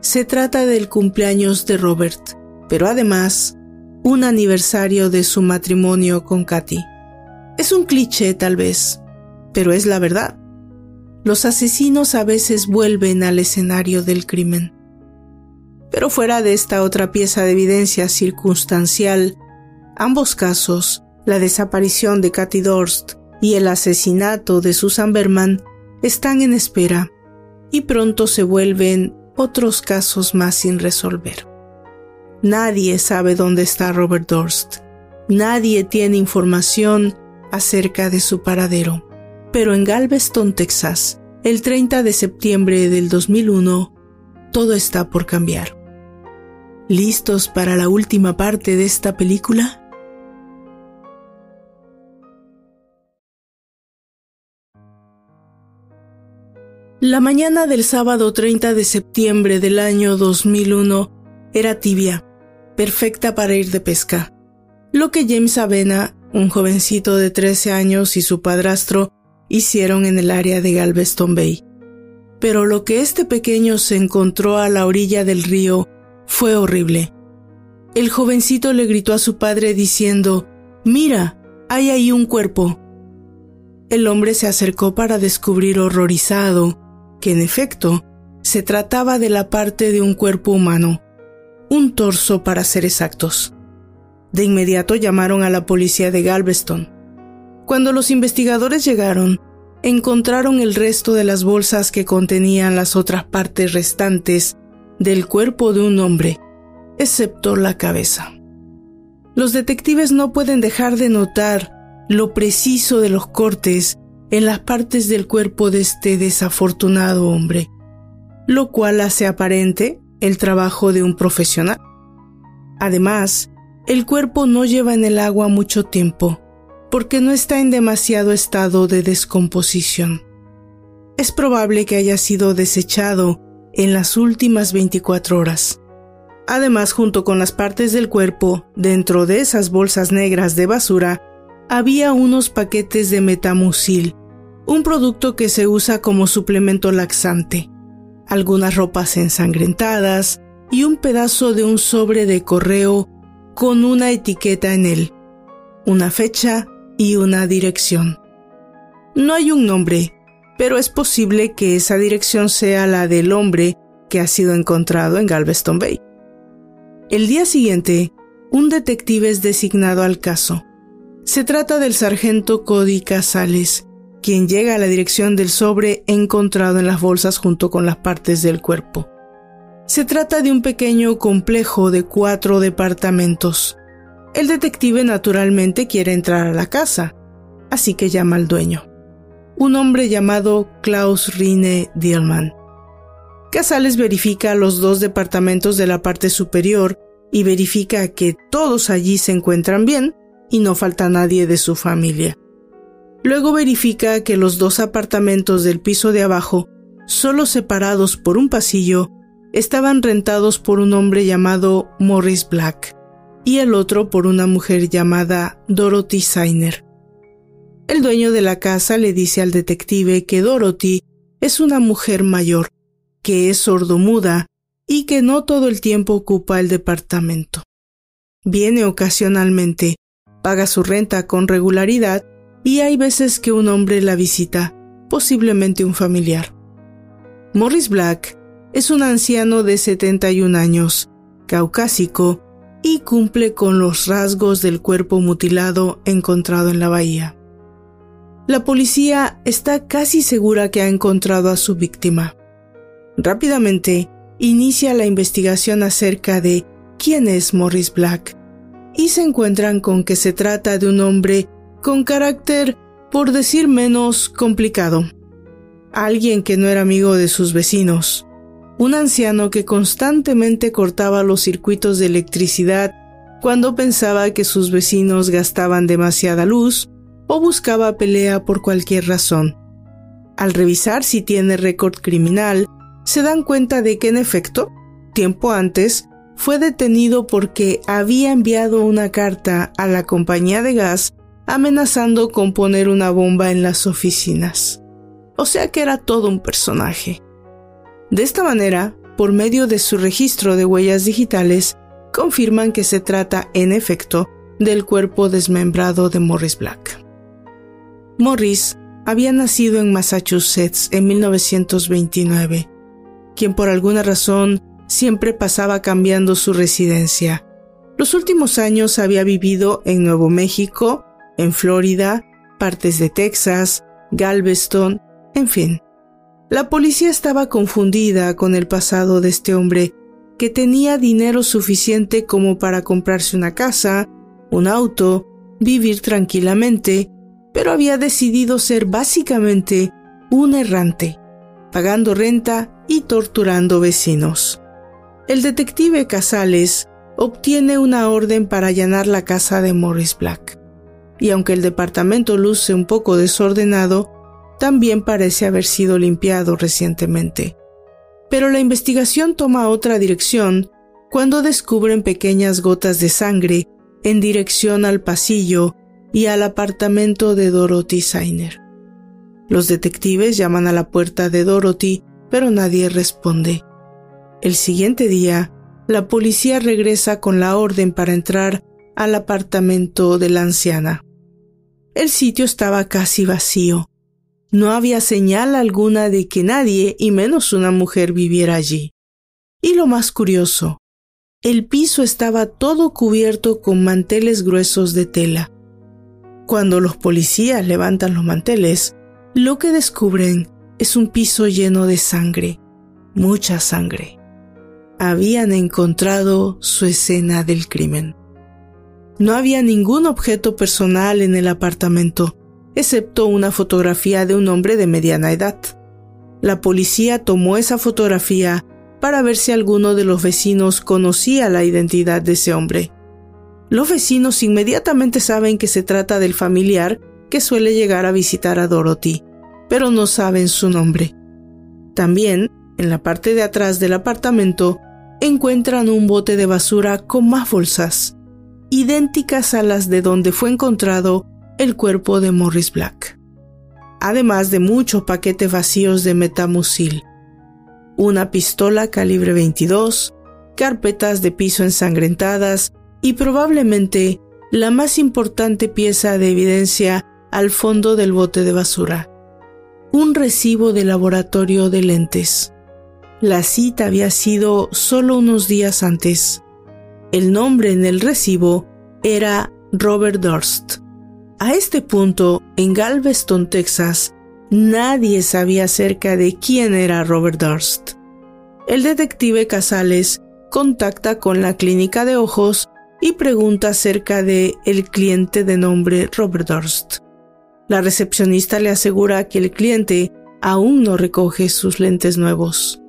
[SPEAKER 1] Se trata del cumpleaños de Robert, pero además un aniversario de su matrimonio con Katy. Es un cliché tal vez, pero es la verdad. Los asesinos a veces vuelven al escenario del crimen. Pero fuera de esta otra pieza de evidencia circunstancial, ambos casos, la desaparición de Katy Dorst y el asesinato de Susan Berman, están en espera y pronto se vuelven otros casos más sin resolver. Nadie sabe dónde está Robert Dorst. Nadie tiene información acerca de su paradero. Pero en Galveston, Texas, el 30 de septiembre del 2001, todo está por cambiar. ¿Listos para la última parte de esta película? La mañana del sábado 30 de septiembre del año 2001 era tibia, perfecta para ir de pesca. Lo que James Avena, un jovencito de 13 años, y su padrastro hicieron en el área de Galveston Bay. Pero lo que este pequeño se encontró a la orilla del río fue horrible. El jovencito le gritó a su padre diciendo, Mira, hay ahí un cuerpo. El hombre se acercó para descubrir horrorizado que en efecto se trataba de la parte de un cuerpo humano, un torso para ser exactos. De inmediato llamaron a la policía de Galveston. Cuando los investigadores llegaron, encontraron el resto de las bolsas que contenían las otras partes restantes del cuerpo de un hombre, excepto la cabeza. Los detectives no pueden dejar de notar lo preciso de los cortes en las partes del cuerpo de este desafortunado hombre, lo cual hace aparente el trabajo de un profesional. Además, el cuerpo no lleva en el agua mucho tiempo, porque no está en demasiado estado de descomposición. Es probable que haya sido desechado en las últimas 24 horas. Además, junto con las partes del cuerpo, dentro de esas bolsas negras de basura, había unos paquetes de metamucil, un producto que se usa como suplemento laxante, algunas ropas ensangrentadas y un pedazo de un sobre de correo con una etiqueta en él, una fecha y una dirección. No hay un nombre, pero es posible que esa dirección sea la del hombre que ha sido encontrado en Galveston Bay. El día siguiente, un detective es designado al caso. Se trata del sargento Cody Casales, quien llega a la dirección del sobre encontrado en las bolsas junto con las partes del cuerpo. Se trata de un pequeño complejo de cuatro departamentos. El detective naturalmente quiere entrar a la casa, así que llama al dueño, un hombre llamado Klaus Rine Dielman. Casales verifica los dos departamentos de la parte superior y verifica que todos allí se encuentran bien y no falta nadie de su familia. Luego verifica que los dos apartamentos del piso de abajo, solo separados por un pasillo, estaban rentados por un hombre llamado Morris Black y el otro por una mujer llamada Dorothy Sainer. El dueño de la casa le dice al detective que Dorothy es una mujer mayor, que es sordomuda y que no todo el tiempo ocupa el departamento. Viene ocasionalmente, paga su renta con regularidad y hay veces que un hombre la visita, posiblemente un familiar. Morris Black es un anciano de 71 años, caucásico, y cumple con los rasgos del cuerpo mutilado encontrado en la bahía. La policía está casi segura que ha encontrado a su víctima. Rápidamente inicia la investigación acerca de quién es Morris Black y se encuentran con que se trata de un hombre con carácter, por decir menos, complicado. Alguien que no era amigo de sus vecinos, un anciano que constantemente cortaba los circuitos de electricidad cuando pensaba que sus vecinos gastaban demasiada luz o buscaba pelea por cualquier razón. Al revisar si tiene récord criminal, se dan cuenta de que en efecto, tiempo antes, fue detenido porque había enviado una carta a la compañía de gas amenazando con poner una bomba en las oficinas. O sea que era todo un personaje. De esta manera, por medio de su registro de huellas digitales, confirman que se trata, en efecto, del cuerpo desmembrado de Morris Black. Morris había nacido en Massachusetts en 1929, quien por alguna razón siempre pasaba cambiando su residencia. Los últimos años había vivido en Nuevo México, en Florida, partes de Texas, Galveston, en fin. La policía estaba confundida con el pasado de este hombre, que tenía dinero suficiente como para comprarse una casa, un auto, vivir tranquilamente, pero había decidido ser básicamente un errante, pagando renta y torturando vecinos. El detective Casales obtiene una orden para allanar la casa de Morris Black. Y aunque el departamento luce un poco desordenado, también parece haber sido limpiado recientemente. Pero la investigación toma otra dirección cuando descubren pequeñas gotas de sangre en dirección al pasillo y al apartamento de Dorothy Sainer. Los detectives llaman a la puerta de Dorothy, pero nadie responde. El siguiente día, la policía regresa con la orden para entrar al apartamento de la anciana. El sitio estaba casi vacío no había señal alguna de que nadie, y menos una mujer, viviera allí. Y lo más curioso, el piso estaba todo cubierto con manteles gruesos de tela. Cuando los policías levantan los manteles, lo que descubren es un piso lleno de sangre, mucha sangre. Habían encontrado su escena del crimen. No había ningún objeto personal en el apartamento, excepto una fotografía de un hombre de mediana edad. La policía tomó esa fotografía para ver si alguno de los vecinos conocía la identidad de ese hombre. Los vecinos inmediatamente saben que se trata del familiar que suele llegar a visitar a Dorothy, pero no saben su nombre. También, en la parte de atrás del apartamento, encuentran un bote de basura con más bolsas, idénticas a las de donde fue encontrado el cuerpo de Morris Black, además de muchos paquetes vacíos de metamucil, una pistola calibre 22, carpetas de piso ensangrentadas y probablemente la más importante pieza de evidencia al fondo del bote de basura, un recibo de laboratorio de lentes. La cita había sido solo unos días antes. El nombre en el recibo era Robert Durst. A este punto, en Galveston, Texas, nadie sabía acerca de quién era Robert Durst. El detective Casales contacta con la clínica de ojos y pregunta acerca de el cliente de nombre Robert Durst. La recepcionista le asegura que el cliente aún no recoge sus lentes nuevos.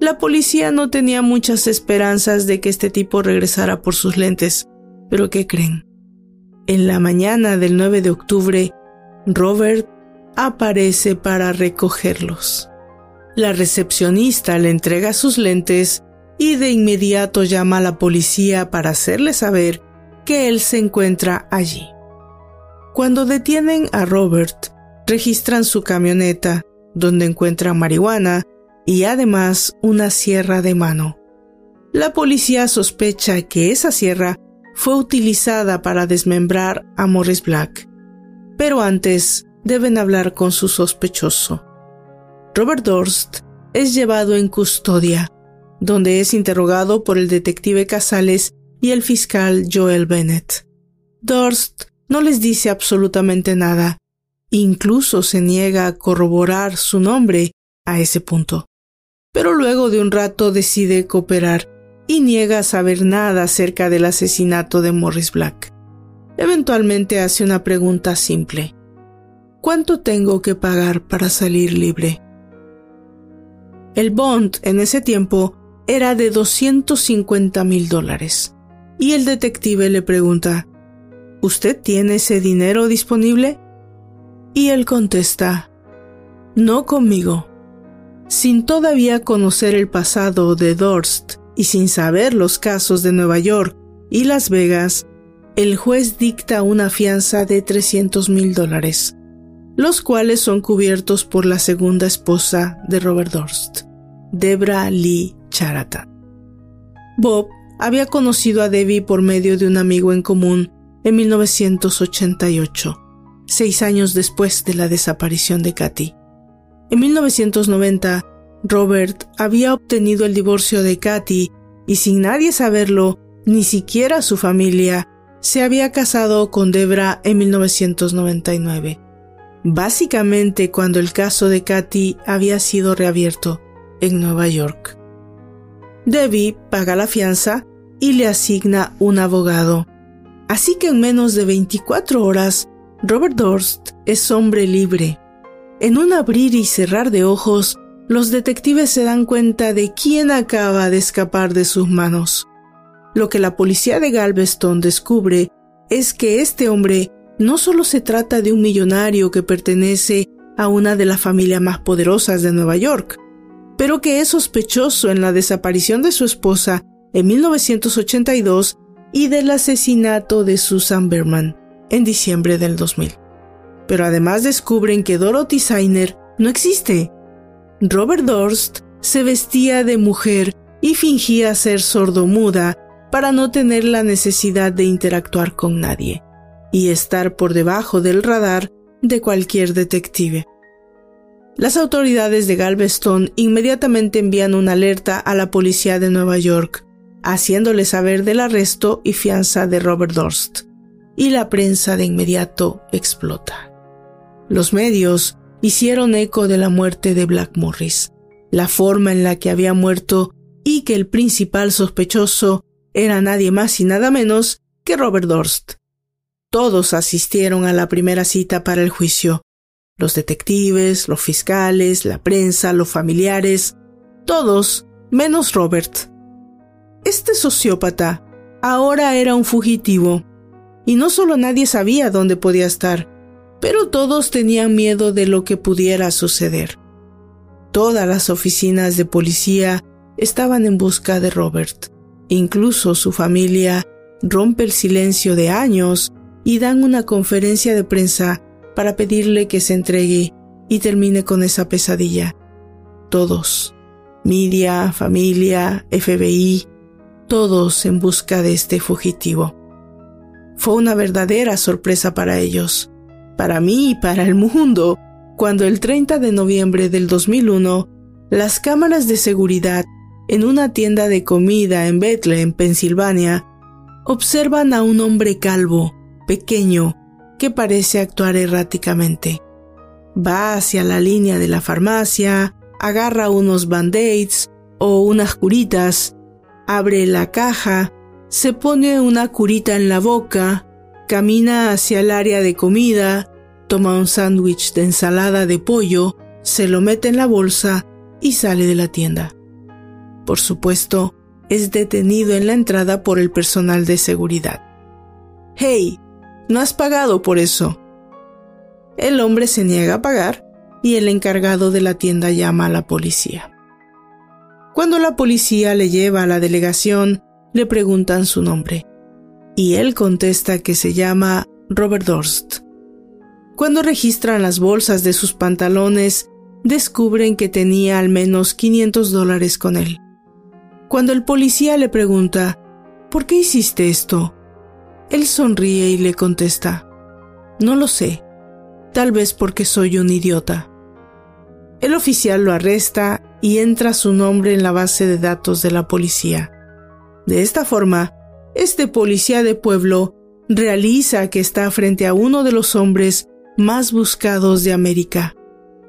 [SPEAKER 1] La policía no tenía muchas esperanzas de que este tipo regresara por sus lentes, pero ¿qué creen? En la mañana del 9 de octubre, Robert aparece para recogerlos. La recepcionista le entrega sus lentes y de inmediato llama a la policía para hacerle saber que él se encuentra allí. Cuando detienen a Robert, registran su camioneta, donde encuentran marihuana y además una sierra de mano. La policía sospecha que esa sierra fue utilizada para desmembrar a Morris Black. Pero antes deben hablar con su sospechoso. Robert Durst es llevado en custodia, donde es interrogado por el detective Casales y el fiscal Joel Bennett. Durst no les dice absolutamente nada, incluso se niega a corroborar su nombre a ese punto. Pero luego de un rato decide cooperar y niega saber nada acerca del asesinato de Morris Black. Eventualmente hace una pregunta simple. ¿Cuánto tengo que pagar para salir libre? El bond en ese tiempo era de 250 mil dólares. Y el detective le pregunta, ¿Usted tiene ese dinero disponible? Y él contesta, No conmigo. Sin todavía conocer el pasado de Dorst y sin saber los casos de Nueva York y Las Vegas, el juez dicta una fianza de 300 mil dólares, los cuales son cubiertos por la segunda esposa de Robert Dorst, Debra Lee Charata. Bob había conocido a Debbie por medio de un amigo en común en 1988, seis años después de la desaparición de Katy. En 1990, Robert había obtenido el divorcio de Katy y sin nadie saberlo, ni siquiera su familia, se había casado con Debra en 1999, básicamente cuando el caso de Katy había sido reabierto en Nueva York. Debbie paga la fianza y le asigna un abogado. Así que en menos de 24 horas, Robert Dorst es hombre libre. En un abrir y cerrar de ojos, los detectives se dan cuenta de quién acaba de escapar de sus manos. Lo que la policía de Galveston descubre es que este hombre no solo se trata de un millonario que pertenece a una de las familias más poderosas de Nueva York, pero que es sospechoso en la desaparición de su esposa en 1982 y del asesinato de Susan Berman en diciembre del 2000. Pero además descubren que Dorothy Sainer no existe. Robert Dorst se vestía de mujer y fingía ser sordomuda para no tener la necesidad de interactuar con nadie y estar por debajo del radar de cualquier detective. Las autoridades de Galveston inmediatamente envían una alerta a la policía de Nueva York haciéndole saber del arresto y fianza de Robert Dorst, y la prensa de inmediato explota. Los medios hicieron eco de la muerte de Black Morris, la forma en la que había muerto y que el principal sospechoso era nadie más y nada menos que Robert Dorst. Todos asistieron a la primera cita para el juicio. Los detectives, los fiscales, la prensa, los familiares, todos menos Robert. Este sociópata ahora era un fugitivo, y no solo nadie sabía dónde podía estar, pero todos tenían miedo de lo que pudiera suceder. Todas las oficinas de policía estaban en busca de Robert. Incluso su familia rompe el silencio de años y dan una conferencia de prensa para pedirle que se entregue y termine con esa pesadilla. Todos, media, familia, FBI, todos en busca de este fugitivo. Fue una verdadera sorpresa para ellos, para mí y para el mundo, cuando el 30 de noviembre del 2001, las cámaras de seguridad en una tienda de comida en Bethlehem, Pensilvania, observan a un hombre calvo, pequeño, que parece actuar erráticamente. Va hacia la línea de la farmacia, agarra unos band-aids o unas curitas abre la caja, se pone una curita en la boca, camina hacia el área de comida, toma un sándwich de ensalada de pollo, se lo mete en la bolsa y sale de la tienda. Por supuesto, es detenido en la entrada por el personal de seguridad. Hey, no has pagado por eso. El hombre se niega a pagar y el encargado de la tienda llama a la policía. Cuando la policía le lleva a la delegación, le preguntan su nombre, y él contesta que se llama Robert Dorst. Cuando registran las bolsas de sus pantalones, descubren que tenía al menos 500 dólares con él. Cuando el policía le pregunta, ¿por qué hiciste esto? Él sonríe y le contesta, no lo sé, tal vez porque soy un idiota. El oficial lo arresta y entra su nombre en la base de datos de la policía. De esta forma, este policía de pueblo realiza que está frente a uno de los hombres más buscados de América.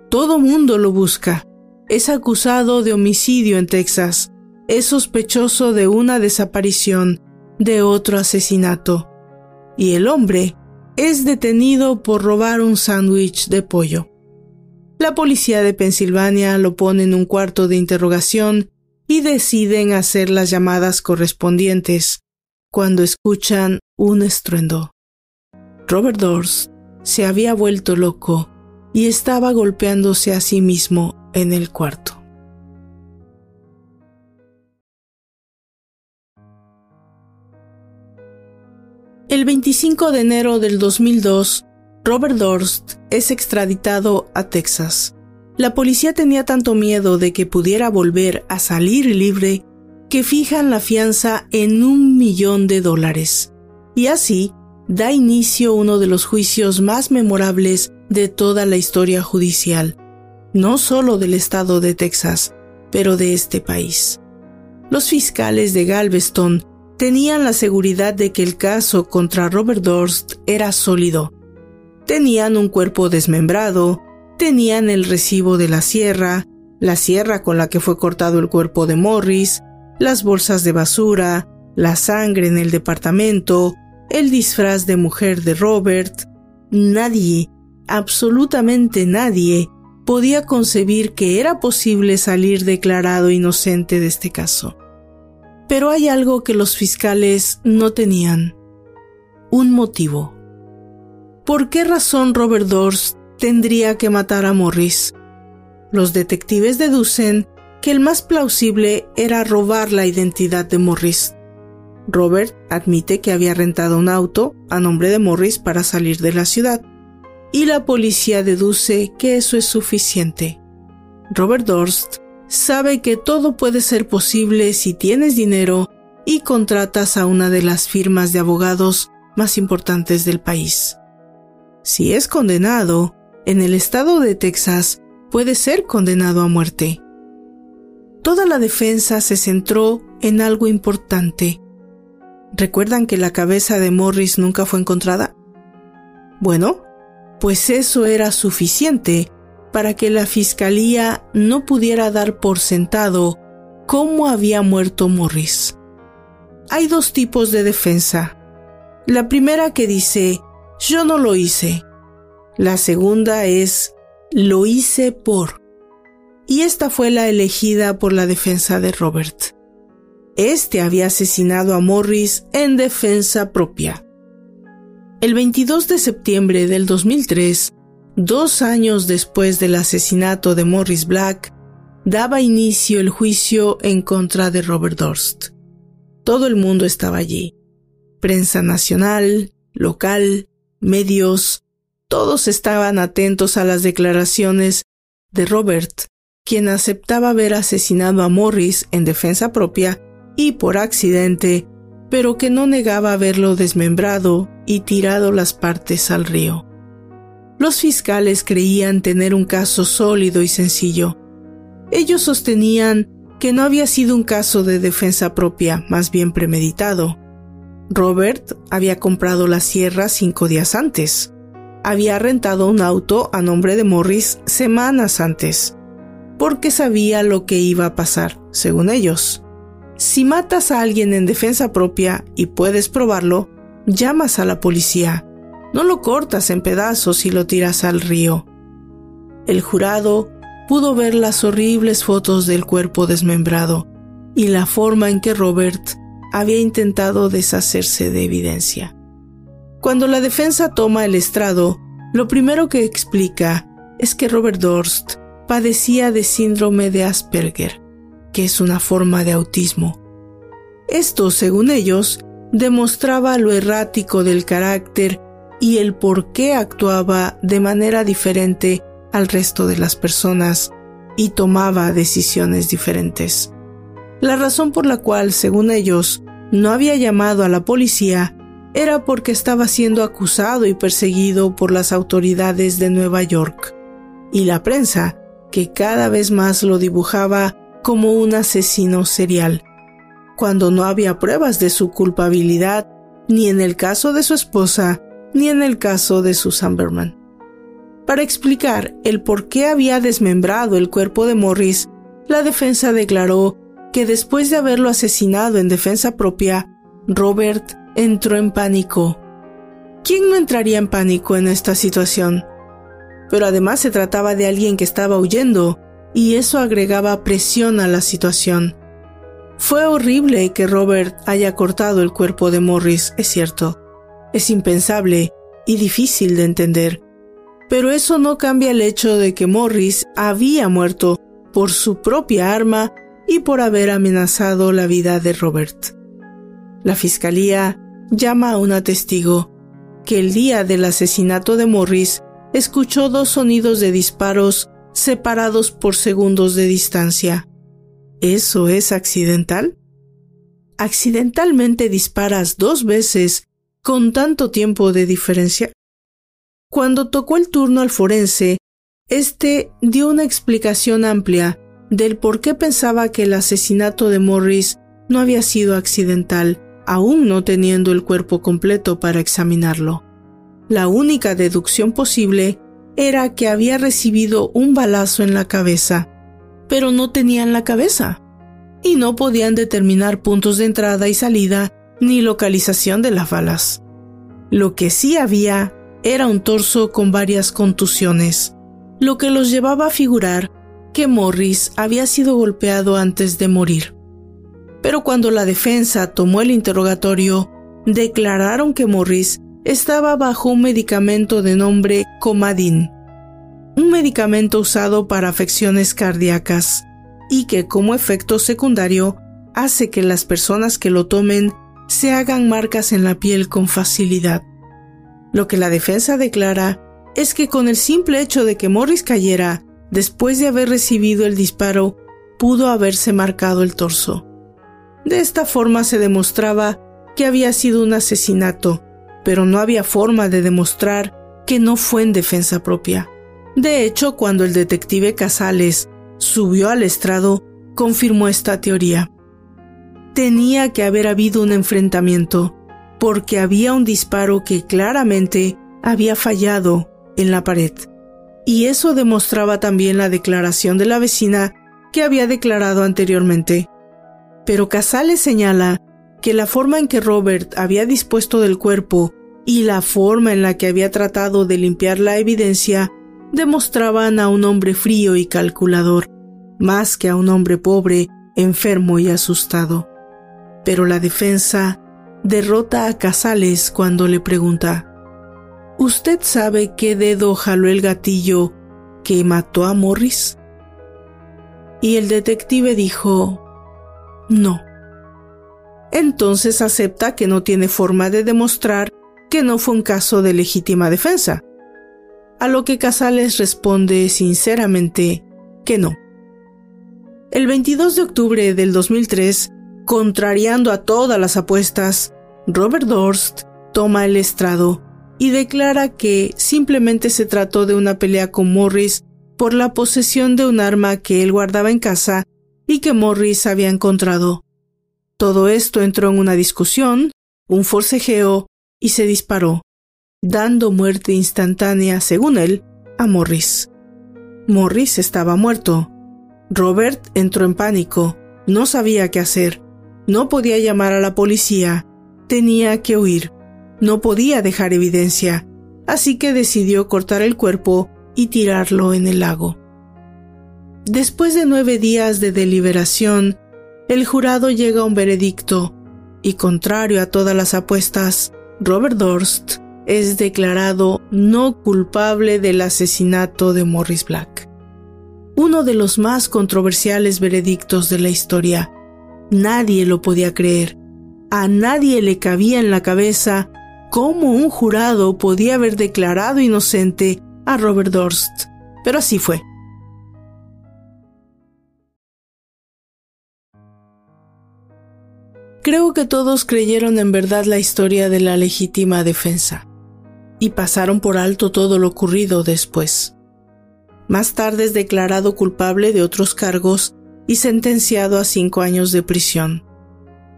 [SPEAKER 1] Todo mundo lo busca. Es acusado de homicidio en Texas. Es sospechoso de una desaparición, de otro asesinato. Y el hombre es detenido por robar un sándwich de pollo. La policía de Pensilvania lo pone en un cuarto de interrogación y deciden hacer las llamadas correspondientes cuando escuchan un estruendo. Robert Dorst se había vuelto loco y estaba golpeándose a sí mismo en el cuarto. El 25 de enero del 2002, Robert Dorst es extraditado a Texas. La policía tenía tanto miedo de que pudiera volver a salir libre que fijan la fianza en un millón de dólares. Y así da inicio uno de los juicios más memorables de toda la historia judicial, no solo del estado de Texas, pero de este país. Los fiscales de Galveston tenían la seguridad de que el caso contra Robert Dorst era sólido. Tenían un cuerpo desmembrado, tenían el recibo de la sierra, la sierra con la que fue cortado el cuerpo de Morris, las bolsas de basura, la sangre en el departamento, el disfraz de mujer de Robert. Nadie, absolutamente nadie, podía concebir que era posible salir declarado inocente de este caso. Pero hay algo que los fiscales no tenían. Un motivo. ¿Por qué razón Robert Dors tendría que matar a Morris? Los detectives deducen que el más plausible era robar la identidad de Morris. Robert admite que había rentado un auto a nombre de Morris para salir de la ciudad, y la policía deduce que eso es suficiente. Robert Dorst sabe que todo puede ser posible si tienes dinero y contratas a una de las firmas de abogados más importantes del país. Si es condenado, en el estado de Texas puede ser condenado a muerte. Toda la defensa se centró en algo importante. ¿Recuerdan que la cabeza de Morris nunca fue encontrada? Bueno, pues eso era suficiente para que la fiscalía no pudiera dar por sentado cómo había muerto Morris. Hay dos tipos de defensa. La primera que dice, yo no lo hice. La segunda es, lo hice por. Y esta fue la elegida por la defensa de Robert. Este había asesinado a Morris en defensa propia. El 22 de septiembre del 2003, Dos años después del asesinato de Morris Black, daba inicio el juicio en contra de Robert Dorst. Todo el mundo estaba allí. Prensa nacional, local, medios, todos estaban atentos a las declaraciones de Robert, quien aceptaba haber asesinado a Morris en defensa propia y por accidente, pero que no negaba haberlo desmembrado y tirado las partes al río. Los fiscales creían tener un caso sólido y sencillo. Ellos sostenían que no había sido un caso de defensa propia, más bien premeditado. Robert había comprado la sierra cinco días antes. Había rentado un auto a nombre de Morris semanas antes, porque sabía lo que iba a pasar, según ellos. Si matas a alguien en defensa propia y puedes probarlo, llamas a la policía no lo cortas en pedazos y lo tiras al río. El jurado pudo ver las horribles fotos del cuerpo desmembrado y la forma en que Robert había intentado deshacerse de evidencia. Cuando la defensa toma el estrado, lo primero que explica es que Robert Dorst padecía de síndrome de Asperger, que es una forma de autismo. Esto, según ellos, demostraba lo errático del carácter y el por qué actuaba de manera diferente al resto de las personas y tomaba decisiones diferentes. La razón por la cual, según ellos, no había llamado a la policía era porque estaba siendo acusado y perseguido por las autoridades de Nueva York y la prensa, que cada vez más lo dibujaba como un asesino serial, cuando no había pruebas de su culpabilidad ni en el caso de su esposa ni en el caso de Susan Berman. Para explicar el por qué había desmembrado el cuerpo de Morris, la defensa declaró que después de haberlo asesinado en defensa propia, Robert entró en pánico. ¿Quién no entraría en pánico en esta situación? pero además se trataba de alguien que estaba huyendo, y eso agregaba presión a la situación. Fue horrible que Robert haya cortado el cuerpo de Morris, es cierto. Es impensable y difícil de entender. Pero eso no cambia el hecho de que Morris había muerto por su propia arma y por haber amenazado la vida de Robert. La fiscalía llama a una testigo que el día del asesinato de Morris escuchó dos sonidos de disparos separados por segundos de distancia. ¿Eso es accidental? ¿Accidentalmente disparas dos veces con tanto tiempo de diferencia? Cuando tocó el turno al forense, este dio una explicación amplia del por qué pensaba que el asesinato de Morris no había sido accidental, aún no teniendo el cuerpo completo para examinarlo. La única deducción posible era que había recibido un balazo en la cabeza, pero no tenían la cabeza, y no podían determinar puntos de entrada y salida ni localización de las balas. Lo que sí había era un torso con varias contusiones, lo que los llevaba a figurar que Morris había sido golpeado antes de morir. Pero cuando la defensa tomó el interrogatorio, declararon que Morris estaba bajo un medicamento de nombre Comadin, un medicamento usado para afecciones cardíacas y que como efecto secundario hace que las personas que lo tomen se hagan marcas en la piel con facilidad. Lo que la defensa declara es que con el simple hecho de que Morris cayera después de haber recibido el disparo, pudo haberse marcado el torso. De esta forma se demostraba que había sido un asesinato, pero no había forma de demostrar que no fue en defensa propia. De hecho, cuando el detective Casales subió al estrado, confirmó esta teoría. Tenía que haber habido un enfrentamiento, porque había un disparo que claramente había fallado en la pared. Y eso demostraba también la declaración de la vecina que había declarado anteriormente. Pero Casales señala que la forma en que Robert había dispuesto del cuerpo y la forma en la que había tratado de limpiar la evidencia demostraban a un hombre frío y calculador, más que a un hombre pobre, enfermo y asustado. Pero la defensa derrota a Casales cuando le pregunta ¿Usted sabe qué dedo jaló el gatillo que mató a Morris? Y el detective dijo No. Entonces acepta que no tiene forma de demostrar que no fue un caso de legítima defensa. A lo que Casales responde sinceramente que no. El 22 de octubre del 2003, contrariando a todas las apuestas, Robert Dorst toma el estrado y declara que simplemente se trató de una pelea con Morris por la posesión de un arma que él guardaba en casa y que Morris había encontrado. Todo esto entró en una discusión, un forcejeo y se disparó dando muerte instantánea, según él, a Morris. Morris estaba muerto. Robert entró en pánico, no sabía qué hacer, no podía llamar a la policía, tenía que huir, no podía dejar evidencia, así que decidió cortar el cuerpo y tirarlo en el lago. Después de nueve días de deliberación, el jurado llega a un veredicto, y contrario a todas las apuestas, Robert Dorst es declarado no culpable del asesinato de Morris Black. Uno de los más controversiales veredictos de la historia. Nadie lo podía creer. A nadie le cabía en la cabeza cómo un jurado podía haber declarado inocente a Robert Dorst. Pero así fue. Creo que todos creyeron en verdad la historia de la legítima defensa y pasaron por alto todo lo ocurrido después. Más tarde es declarado culpable de otros cargos y sentenciado a cinco años de prisión.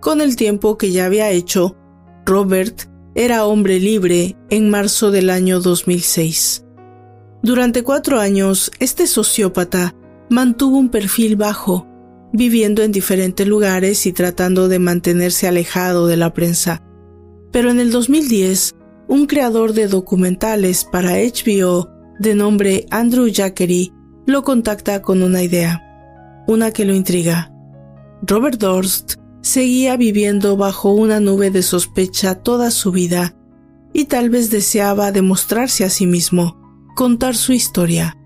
[SPEAKER 1] Con el tiempo que ya había hecho, Robert era hombre libre en marzo del año 2006. Durante cuatro años, este sociópata mantuvo un perfil bajo, viviendo en diferentes lugares y tratando de mantenerse alejado de la prensa. Pero en el 2010 un creador de documentales para HBO, de nombre Andrew Jackery, lo contacta con una idea, una que lo intriga. Robert Dorst seguía viviendo bajo una nube de sospecha toda su vida y tal vez deseaba demostrarse a sí mismo, contar su historia.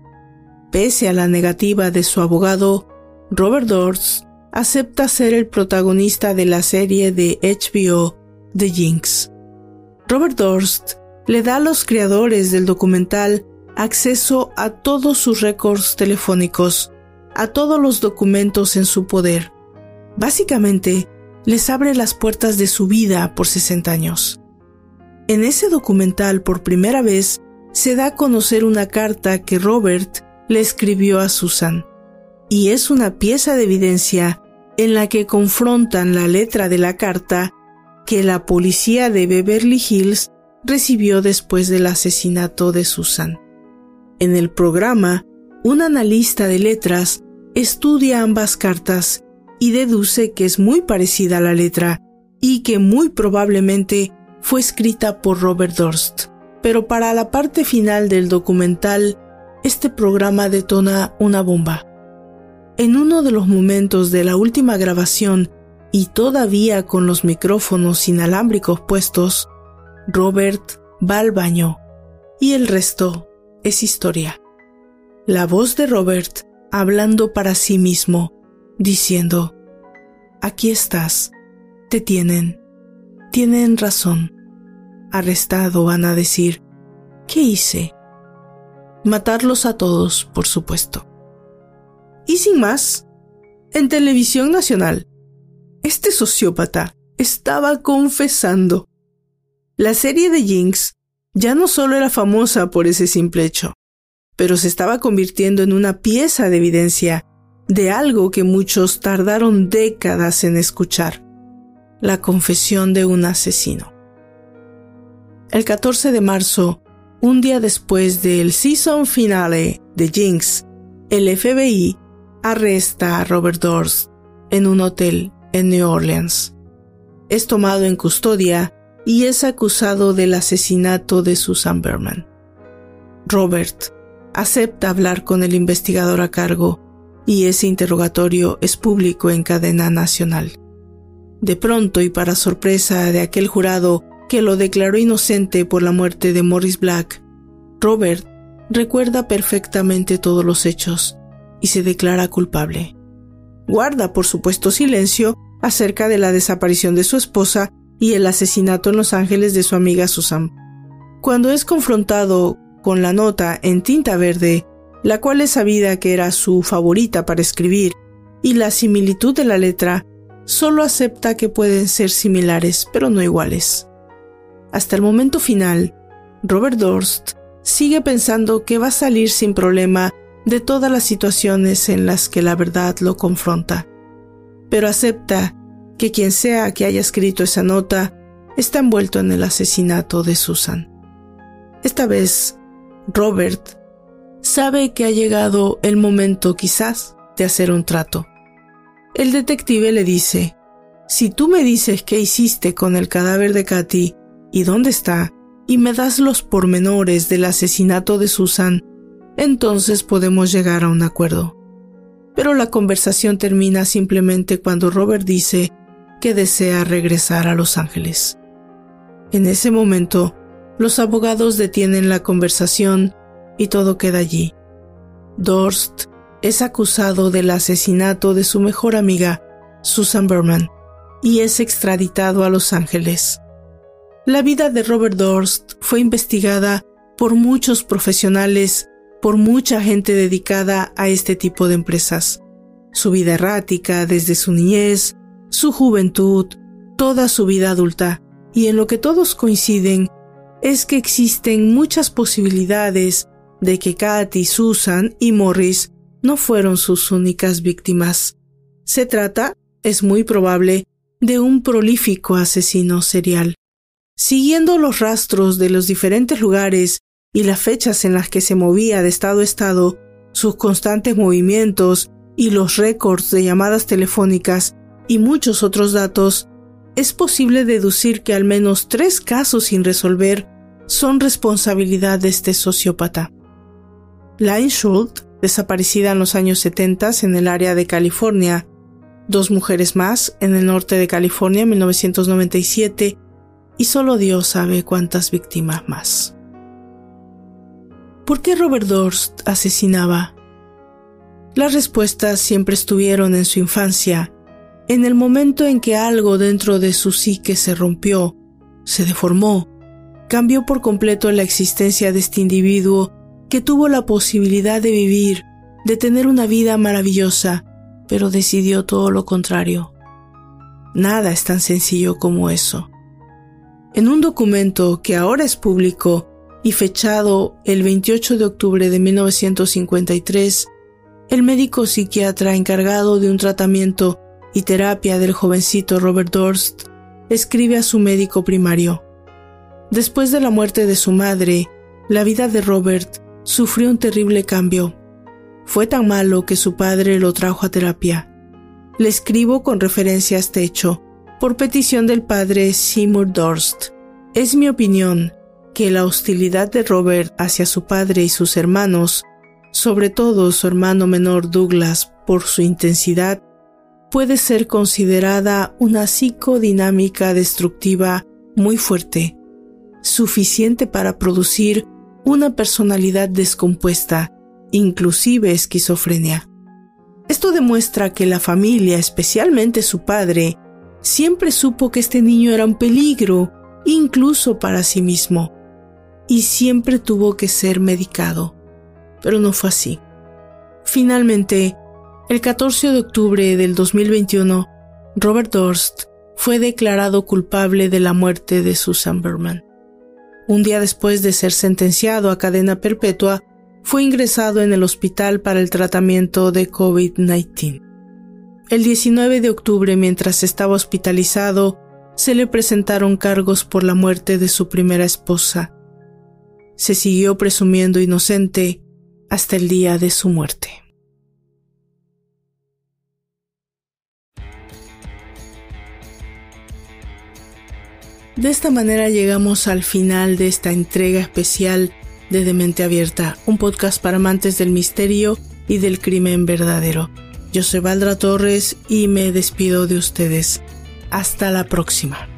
[SPEAKER 1] Pese a la negativa de su abogado, Robert Dorst acepta ser el protagonista de la serie de HBO The Jinx. Robert Dorst le da a los creadores del documental acceso a todos sus récords telefónicos, a todos los documentos en su poder. Básicamente, les abre las puertas de su vida por 60 años. En ese documental, por primera vez, se da a conocer una carta que Robert le escribió a Susan, y es una pieza de evidencia en la que confrontan la letra de la carta que la policía de Beverly Hills recibió después del asesinato de Susan. En el programa, un analista de letras estudia ambas cartas y deduce que es muy parecida a la letra y que muy probablemente fue escrita por Robert Durst. Pero para la parte final del documental, este programa detona una bomba. En uno de los momentos de la última grabación y todavía con los micrófonos inalámbricos puestos, Robert va al baño y el resto es historia. La voz de Robert hablando para sí mismo, diciendo, Aquí estás, te tienen, tienen razón. Arrestado van a decir, ¿qué hice? Matarlos a todos, por supuesto. Y sin más, en televisión nacional, este sociópata estaba confesando. La serie de Jinx ya no solo era famosa por ese simple hecho, pero se estaba convirtiendo en una pieza de evidencia de algo que muchos tardaron décadas en escuchar, la confesión de un asesino. El 14 de marzo, un día después del season finale de Jinx, el FBI arresta a Robert Dorst en un hotel en New Orleans. Es tomado en custodia y es acusado del asesinato de Susan Berman. Robert acepta hablar con el investigador a cargo y ese interrogatorio es público en cadena nacional. De pronto y para sorpresa de aquel jurado que lo declaró inocente por la muerte de Morris Black, Robert recuerda perfectamente todos los hechos y se declara culpable guarda por supuesto silencio acerca de la desaparición de su esposa y el asesinato en Los Ángeles de su amiga Susan. Cuando es confrontado con la nota en tinta verde, la cual es sabida que era su favorita para escribir, y la similitud de la letra, solo acepta que pueden ser similares, pero no iguales. Hasta el momento final, Robert Dorst sigue pensando que va a salir sin problema de todas las situaciones en las que la verdad lo confronta, pero acepta que quien sea que haya escrito esa nota está envuelto en el asesinato de Susan. Esta vez, Robert sabe que ha llegado el momento quizás de hacer un trato. El detective le dice, si tú me dices qué hiciste con el cadáver de Katy y dónde está, y me das los pormenores del asesinato de Susan, entonces podemos llegar a un acuerdo. Pero la conversación termina simplemente cuando Robert dice que desea regresar a Los Ángeles. En ese momento, los abogados detienen la conversación y todo queda allí. Dorst es acusado del asesinato de su mejor amiga, Susan Berman, y es extraditado a Los Ángeles. La vida de Robert Dorst fue investigada por muchos profesionales por mucha gente dedicada a este tipo de empresas. Su vida errática desde su niñez, su juventud, toda su vida adulta, y en lo que todos coinciden es que existen muchas posibilidades de que Katy, Susan y Morris no fueron sus únicas víctimas. Se trata, es muy probable, de un prolífico asesino serial. Siguiendo los rastros de los diferentes lugares y las fechas en las que se movía de estado a estado, sus constantes movimientos y los récords de llamadas telefónicas y muchos otros datos, es posible deducir que al menos tres casos sin resolver son responsabilidad de este sociópata. Line Schultz, desaparecida en los años 70 en el área de California, dos mujeres más en el norte de California en 1997 y solo Dios sabe cuántas víctimas más. ¿Por qué Robert Dorst asesinaba? Las respuestas siempre estuvieron en su infancia, en el momento en que algo dentro de su psique se rompió, se deformó, cambió por completo la existencia de este individuo que tuvo la posibilidad de vivir, de tener una vida maravillosa, pero decidió todo lo contrario. Nada es tan sencillo como eso. En un documento que ahora es público y fechado el 28 de octubre de 1953, el médico psiquiatra encargado de un tratamiento y terapia del jovencito Robert Dorst escribe a su médico primario. Después de la muerte de su madre, la vida de Robert sufrió un terrible cambio. Fue tan malo que su padre lo trajo a terapia. Le escribo con referencia a este hecho, por petición del padre Seymour Dorst. Es mi opinión que la hostilidad de Robert hacia su padre y sus hermanos, sobre todo su hermano menor Douglas por su intensidad, puede ser considerada una psicodinámica destructiva muy fuerte, suficiente para producir una personalidad descompuesta inclusive esquizofrenia. Esto demuestra que la familia, especialmente su padre, siempre supo que este niño era un peligro, incluso para sí mismo, y siempre tuvo que ser medicado. Pero no fue así. Finalmente, el 14 de octubre del 2021, Robert Dorst fue declarado culpable de la muerte de Susan Berman. Un día después de ser sentenciado a cadena perpetua, fue ingresado en el hospital para el tratamiento de COVID-19. El 19 de octubre, mientras estaba hospitalizado, se le presentaron cargos por la muerte de su primera esposa. Se siguió presumiendo inocente hasta el día de su muerte. De esta manera llegamos al final de esta entrega especial de Demente Abierta, un podcast para amantes del misterio y del crimen verdadero. Yo soy Valdra Torres y me despido de ustedes. Hasta la próxima.